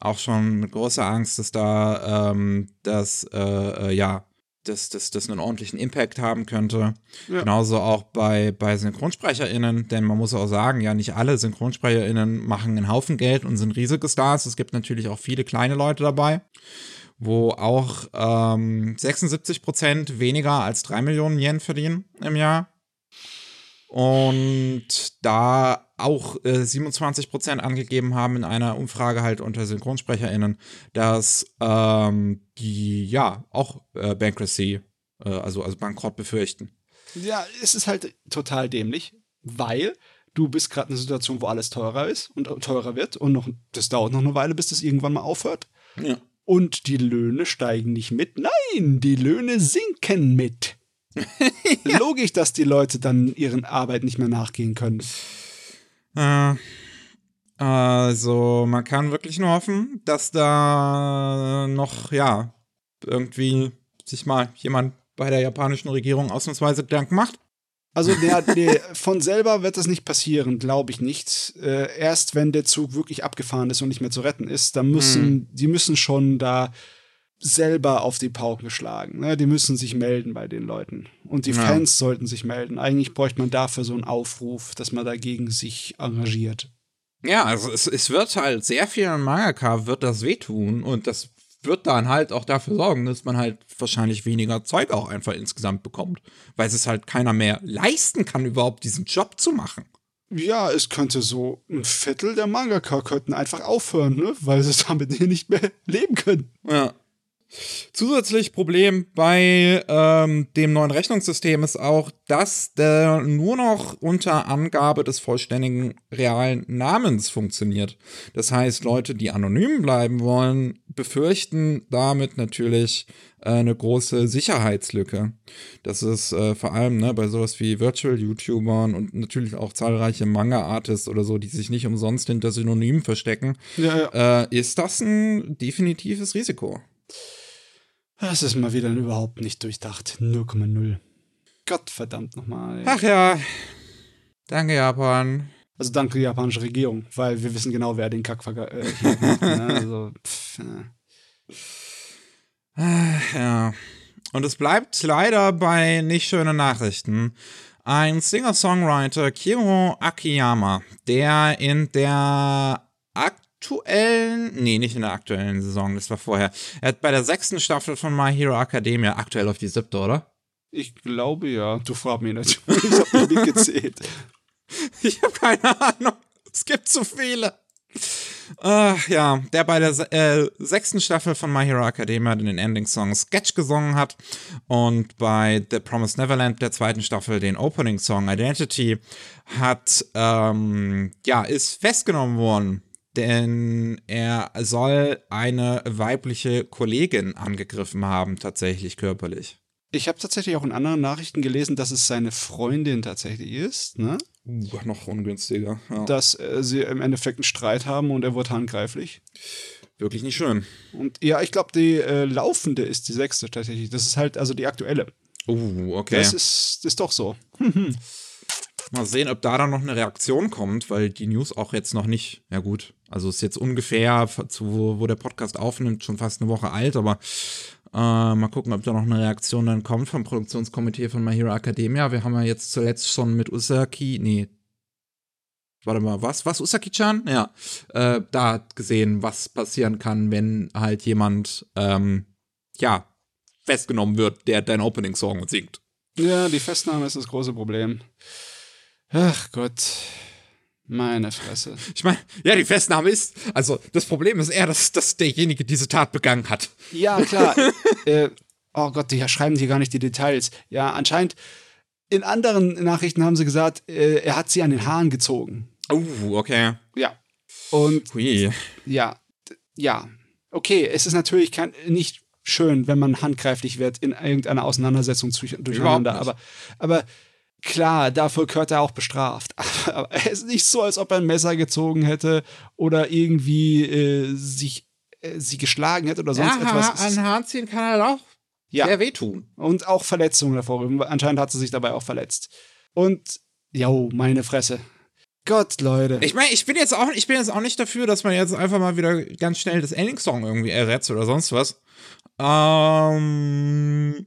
Auch schon mit großer Angst, dass da ähm, das, äh, äh, ja, dass das, das einen ordentlichen Impact haben könnte. Ja. Genauso auch bei, bei SynchronsprecherInnen, denn man muss auch sagen, ja, nicht alle SynchronsprecherInnen machen einen Haufen Geld und sind riesige Stars. Es gibt natürlich auch viele kleine Leute dabei, wo auch ähm, 76% weniger als 3 Millionen Yen verdienen im Jahr. Und da auch äh, 27% angegeben haben in einer Umfrage halt unter SynchronsprecherInnen, dass ähm, die ja auch äh, Bankruptcy, äh, also, also Bankrott befürchten. Ja, es ist halt total dämlich, weil du bist gerade in einer Situation, wo alles teurer ist und teurer wird und noch, das dauert noch eine Weile, bis das irgendwann mal aufhört. Ja. Und die Löhne steigen nicht mit. Nein, die Löhne sinken mit. Logisch, dass die Leute dann ihren Arbeit nicht mehr nachgehen können. Äh, also, man kann wirklich nur hoffen, dass da noch, ja, irgendwie sich mal jemand bei der japanischen Regierung ausnahmsweise Gedanken macht. Also der, der, von selber wird das nicht passieren, glaube ich nicht. Äh, erst wenn der Zug wirklich abgefahren ist und nicht mehr zu retten ist, dann müssen, hm. die müssen schon da selber auf die Pauken schlagen. Ne? Die müssen sich melden bei den Leuten. Und die ja. Fans sollten sich melden. Eigentlich bräuchte man dafür so einen Aufruf, dass man dagegen sich engagiert. Ja, also es, es wird halt sehr vielen Mangaka wird das wehtun und das wird dann halt auch dafür sorgen, dass man halt wahrscheinlich weniger Zeug auch einfach insgesamt bekommt, weil es halt keiner mehr leisten kann, überhaupt diesen Job zu machen. Ja, es könnte so ein Viertel der Mangaka könnten einfach aufhören, ne? weil sie damit hier nicht mehr leben können. Ja. Zusätzlich Problem bei ähm, dem neuen Rechnungssystem ist auch, dass der nur noch unter Angabe des vollständigen realen Namens funktioniert. Das heißt, Leute, die anonym bleiben wollen, befürchten damit natürlich äh, eine große Sicherheitslücke. Das ist äh, vor allem ne, bei sowas wie Virtual-YouTubern und natürlich auch zahlreiche Manga-Artists oder so, die sich nicht umsonst hinter Synonymen verstecken, ja, ja. Äh, ist das ein definitives Risiko. Das ist mal wieder überhaupt nicht durchdacht. 0,0. Gott verdammt nochmal. Ach ja. Danke, Japan. Also danke die japanische Regierung, weil wir wissen genau, wer den Kack äh, hier macht. Ne? Also, pff, ja. ja. Und es bleibt leider bei nicht schönen Nachrichten. Ein Singer-Songwriter, Kiro Akiyama, der in der Akt aktuellen, nee, nicht in der aktuellen Saison, das war vorher. Er hat bei der sechsten Staffel von My Hero Academia, aktuell auf die siebte, oder? Ich glaube ja. Du fragst mich natürlich. Ich habe nicht gezählt. Ich habe keine Ahnung. Es gibt zu viele. Uh, ja, der bei der äh, sechsten Staffel von My Hero Academia den Ending-Song Sketch gesungen hat und bei The Promised Neverland der zweiten Staffel den Opening-Song Identity hat, ähm, ja, ist festgenommen worden denn er soll eine weibliche Kollegin angegriffen haben, tatsächlich körperlich. Ich habe tatsächlich auch in anderen Nachrichten gelesen, dass es seine Freundin tatsächlich ist, ne? Uh, noch ungünstiger. Ja. Dass äh, sie im Endeffekt einen Streit haben und er wurde handgreiflich. Wirklich nicht schön. Und ja, ich glaube, die äh, laufende ist die sechste tatsächlich. Das ist halt also die aktuelle. Uh, okay. Das ist, ist doch so. Mal sehen, ob da dann noch eine Reaktion kommt, weil die News auch jetzt noch nicht, ja gut, also ist jetzt ungefähr, zu, wo der Podcast aufnimmt, schon fast eine Woche alt, aber äh, mal gucken, ob da noch eine Reaktion dann kommt vom Produktionskomitee von My Hero Academia. Wir haben ja jetzt zuletzt schon mit Usaki, nee, warte mal, was, was, Usaki-chan? Ja, äh, da gesehen, was passieren kann, wenn halt jemand, ähm, ja, festgenommen wird, der dein Opening-Song singt. Ja, die Festnahme ist das große Problem. Ach Gott. Meine Fresse. Ich meine, ja, die Festnahme ist, also das Problem ist eher, dass, dass derjenige diese Tat begangen hat. Ja, klar. äh, oh Gott, die schreiben hier gar nicht die Details. Ja, anscheinend, in anderen Nachrichten haben sie gesagt, äh, er hat sie an den Haaren gezogen. Oh, okay. Ja. Und Hui. ja, ja. Okay, es ist natürlich kein, nicht schön, wenn man handgreiflich wird in irgendeiner Auseinandersetzung durcheinander, aber, aber Klar, dafür gehört er auch bestraft. Aber es ist nicht so, als ob er ein Messer gezogen hätte oder irgendwie äh, sich äh, sie geschlagen hätte oder sonst ja, etwas. An Hahn ziehen kann er auch ja. sehr wehtun. Und auch Verletzungen hervorrufen. Anscheinend hat sie sich dabei auch verletzt. Und, jo, meine Fresse. Gott, Leute. Ich meine, ich bin jetzt auch, ich bin jetzt auch nicht dafür, dass man jetzt einfach mal wieder ganz schnell das Ending-Song irgendwie ersetzt oder sonst was. Ähm,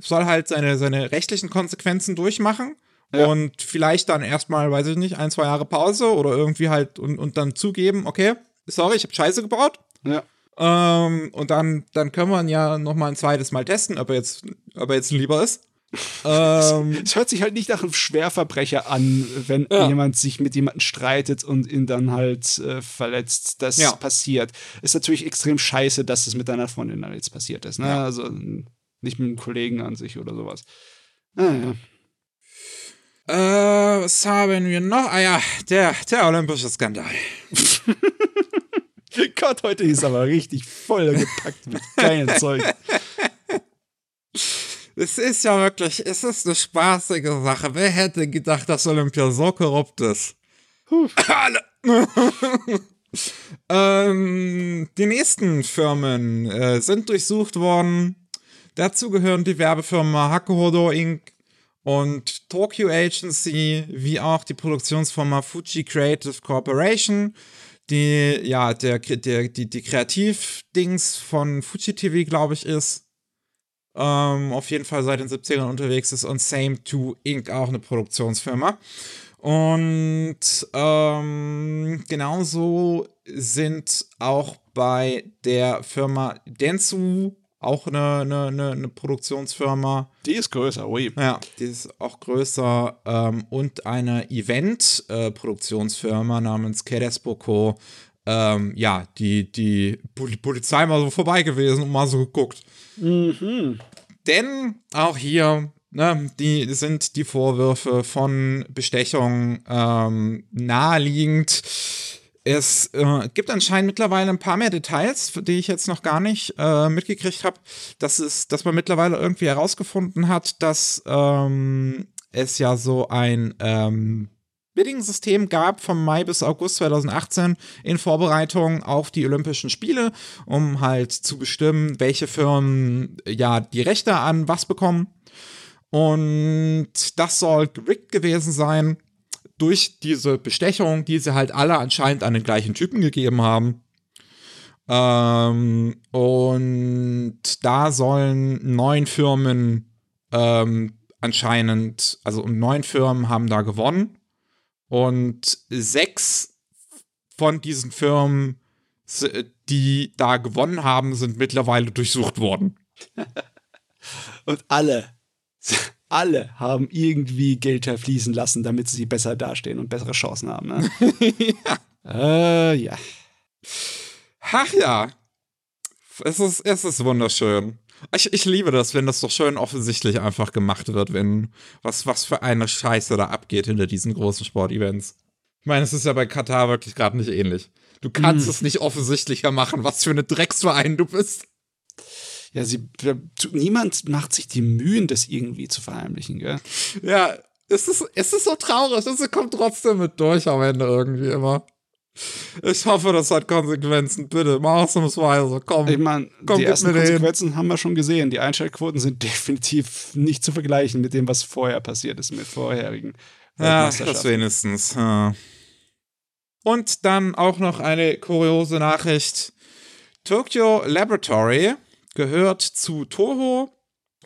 soll halt seine, seine rechtlichen Konsequenzen durchmachen. Ja. Und vielleicht dann erstmal, weiß ich nicht, ein, zwei Jahre Pause oder irgendwie halt und, und dann zugeben, okay, sorry, ich habe Scheiße gebaut. Ja. Ähm, und dann, dann können wir ihn ja noch mal ein zweites Mal testen, ob er jetzt, ob er jetzt lieber ist. ähm, es hört sich halt nicht nach einem Schwerverbrecher an, wenn ja. jemand sich mit jemandem streitet und ihn dann halt äh, verletzt. Das ja. passiert. Ist natürlich extrem scheiße, dass es mit deiner Freundin dann jetzt passiert ist. Ne? Ja. Also nicht mit einem Kollegen an sich oder sowas. Naja. Äh, was haben wir noch? Ah ja, der, der olympische Skandal. Gott, heute ist aber richtig voll gepackt mit geilen Zeug. Es ist ja wirklich, es ist eine spaßige Sache. Wer hätte gedacht, dass Olympia so korrupt ist? Alle. ähm, die nächsten Firmen äh, sind durchsucht worden. Dazu gehören die Werbefirma Hakuhodo Inc. und Tokyo Agency, wie auch die Produktionsfirma Fuji Creative Corporation, die ja der, der die, die Kreativdings von Fuji TV, glaube ich, ist. Ähm, auf jeden Fall seit den 70ern unterwegs ist und Same 2 Inc. auch eine Produktionsfirma. Und ähm, genauso sind auch bei der Firma Dentsu auch eine, eine, eine, Produktionsfirma. Die ist größer, oui. Ja, die ist auch größer. Ähm, und eine Event-Produktionsfirma namens Keresboko. Ähm, ja, die, die Polizei mal so vorbei gewesen und mal so geguckt. Mhm. Denn auch hier Ne, die sind die Vorwürfe von Bestechung ähm, naheliegend. Es äh, gibt anscheinend mittlerweile ein paar mehr Details, die ich jetzt noch gar nicht äh, mitgekriegt habe. Das ist, dass man mittlerweile irgendwie herausgefunden hat, dass ähm, es ja so ein ähm, Bidding-System gab vom Mai bis August 2018 in Vorbereitung auf die Olympischen Spiele, um halt zu bestimmen, welche Firmen ja die Rechte an was bekommen. Und das soll gerickt gewesen sein durch diese Bestechung, die sie halt alle anscheinend an den gleichen Typen gegeben haben. Ähm, und da sollen neun Firmen ähm, anscheinend, also neun Firmen haben da gewonnen. Und sechs von diesen Firmen, die da gewonnen haben, sind mittlerweile durchsucht worden. und alle alle haben irgendwie Geld verfließen lassen, damit sie besser dastehen und bessere Chancen haben. Ne? ja. Äh, ja. Ach ja. Es ist, es ist wunderschön. Ich, ich liebe das, wenn das so schön offensichtlich einfach gemacht wird, wenn was, was für eine Scheiße da abgeht hinter diesen großen Sportevents. Ich meine, es ist ja bei Katar wirklich gerade nicht ähnlich. Du kannst mm. es nicht offensichtlicher machen, was für eine Drecksverein du bist ja, sie, niemand macht sich die Mühen, das irgendwie zu verheimlichen, gell? Ja, es ist, es ist so traurig, es kommt trotzdem mit durch am Ende irgendwie immer. Ich hoffe, das hat Konsequenzen. Bitte, mach ausnahmsweise. Komm. Ich meine, die ersten Konsequenzen hin. haben wir schon gesehen. Die Einschaltquoten sind definitiv nicht zu vergleichen mit dem, was vorher passiert ist, mit vorherigen. Ja, das wenigstens. Ja. Und dann auch noch eine kuriose Nachricht. Tokyo Laboratory gehört zu Toho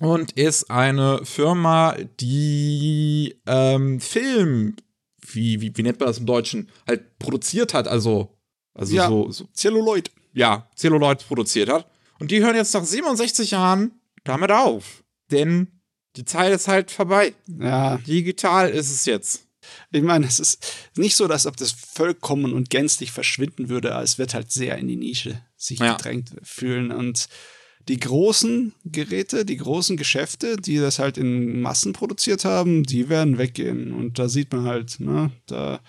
und ist eine Firma, die ähm, Film, wie, wie, wie nennt man das im Deutschen, halt produziert hat, also, also ja, so, so. Celluloid. Ja, Celluloid produziert hat. Und die hören jetzt nach 67 Jahren damit auf. Denn die Zeit ist halt vorbei. Ja. Digital ist es jetzt. Ich meine, es ist nicht so, dass ob das vollkommen und gänzlich verschwinden würde, aber es wird halt sehr in die Nische sich ja. gedrängt fühlen. Und die großen Geräte, die großen Geschäfte, die das halt in Massen produziert haben, die werden weggehen. Und da sieht man halt, ne, da,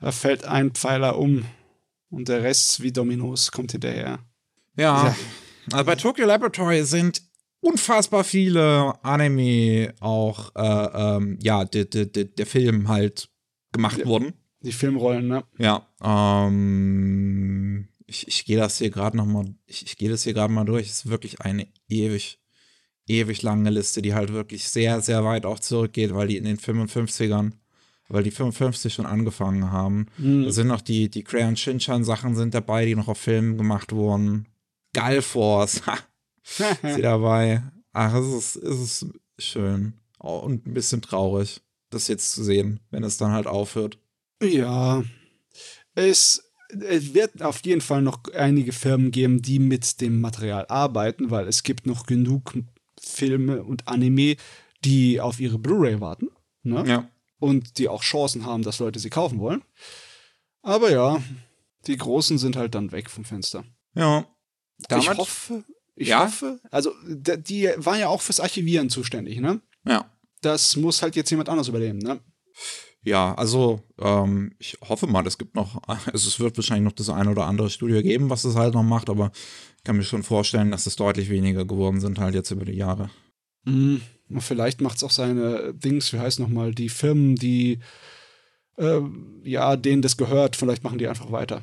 da fällt ein Pfeiler um und der Rest wie Dominos kommt hinterher. Ja. ja. Also bei Tokyo Laboratory sind unfassbar viele Anime auch, äh, ähm, ja, der, der, der Film halt gemacht ja, worden. Die Filmrollen, ne? Ja. Ähm, ich, ich gehe das hier gerade noch mal, ich, ich gehe das hier gerade mal durch. Es ist wirklich eine ewig, ewig lange Liste, die halt wirklich sehr, sehr weit auch zurückgeht, weil die in den 55ern, weil die 55 schon angefangen haben. Mhm. Da sind noch die, die Crayon Shinchan Sachen sind dabei, die noch auf Filmen gemacht wurden. Gulforce, sie dabei. Ach, es ist, es ist schön. Oh, und ein bisschen traurig, das jetzt zu sehen, wenn es dann halt aufhört. Ja. Es es wird auf jeden Fall noch einige Firmen geben, die mit dem Material arbeiten, weil es gibt noch genug Filme und Anime, die auf ihre Blu-ray warten. Ne? Ja. Und die auch Chancen haben, dass Leute sie kaufen wollen. Aber ja, die Großen sind halt dann weg vom Fenster. Ja. Damit, ich hoffe, ich ja? hoffe, also die waren ja auch fürs Archivieren zuständig, ne? Ja. Das muss halt jetzt jemand anders übernehmen, ne? Ja, also ähm, ich hoffe mal, es gibt noch, also es wird wahrscheinlich noch das eine oder andere Studio geben, was das halt noch macht, aber ich kann mir schon vorstellen, dass es deutlich weniger geworden sind halt jetzt über die Jahre. Hm, vielleicht macht es auch seine Dings, wie heißt nochmal, die Firmen, die äh, ja, denen das gehört, vielleicht machen die einfach weiter.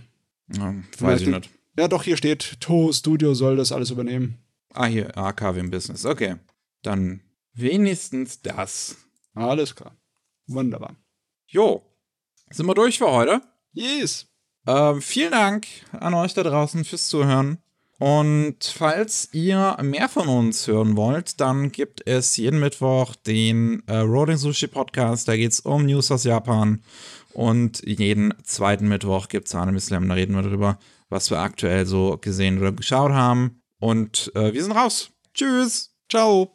Ja, weiß ich nicht. Ja, doch, hier steht, Toho Studio soll das alles übernehmen. Ah, hier, AKW im Business. Okay. Dann wenigstens das. Alles klar. Wunderbar. Jo. Sind wir durch für heute? Yes. Ähm, vielen Dank an euch da draußen fürs Zuhören. Und falls ihr mehr von uns hören wollt, dann gibt es jeden Mittwoch den äh, Rolling Sushi Podcast. Da geht es um News aus Japan. Und jeden zweiten Mittwoch gibt es Anime Slam. Da reden wir drüber, was wir aktuell so gesehen oder geschaut haben. Und äh, wir sind raus. Tschüss. Ciao.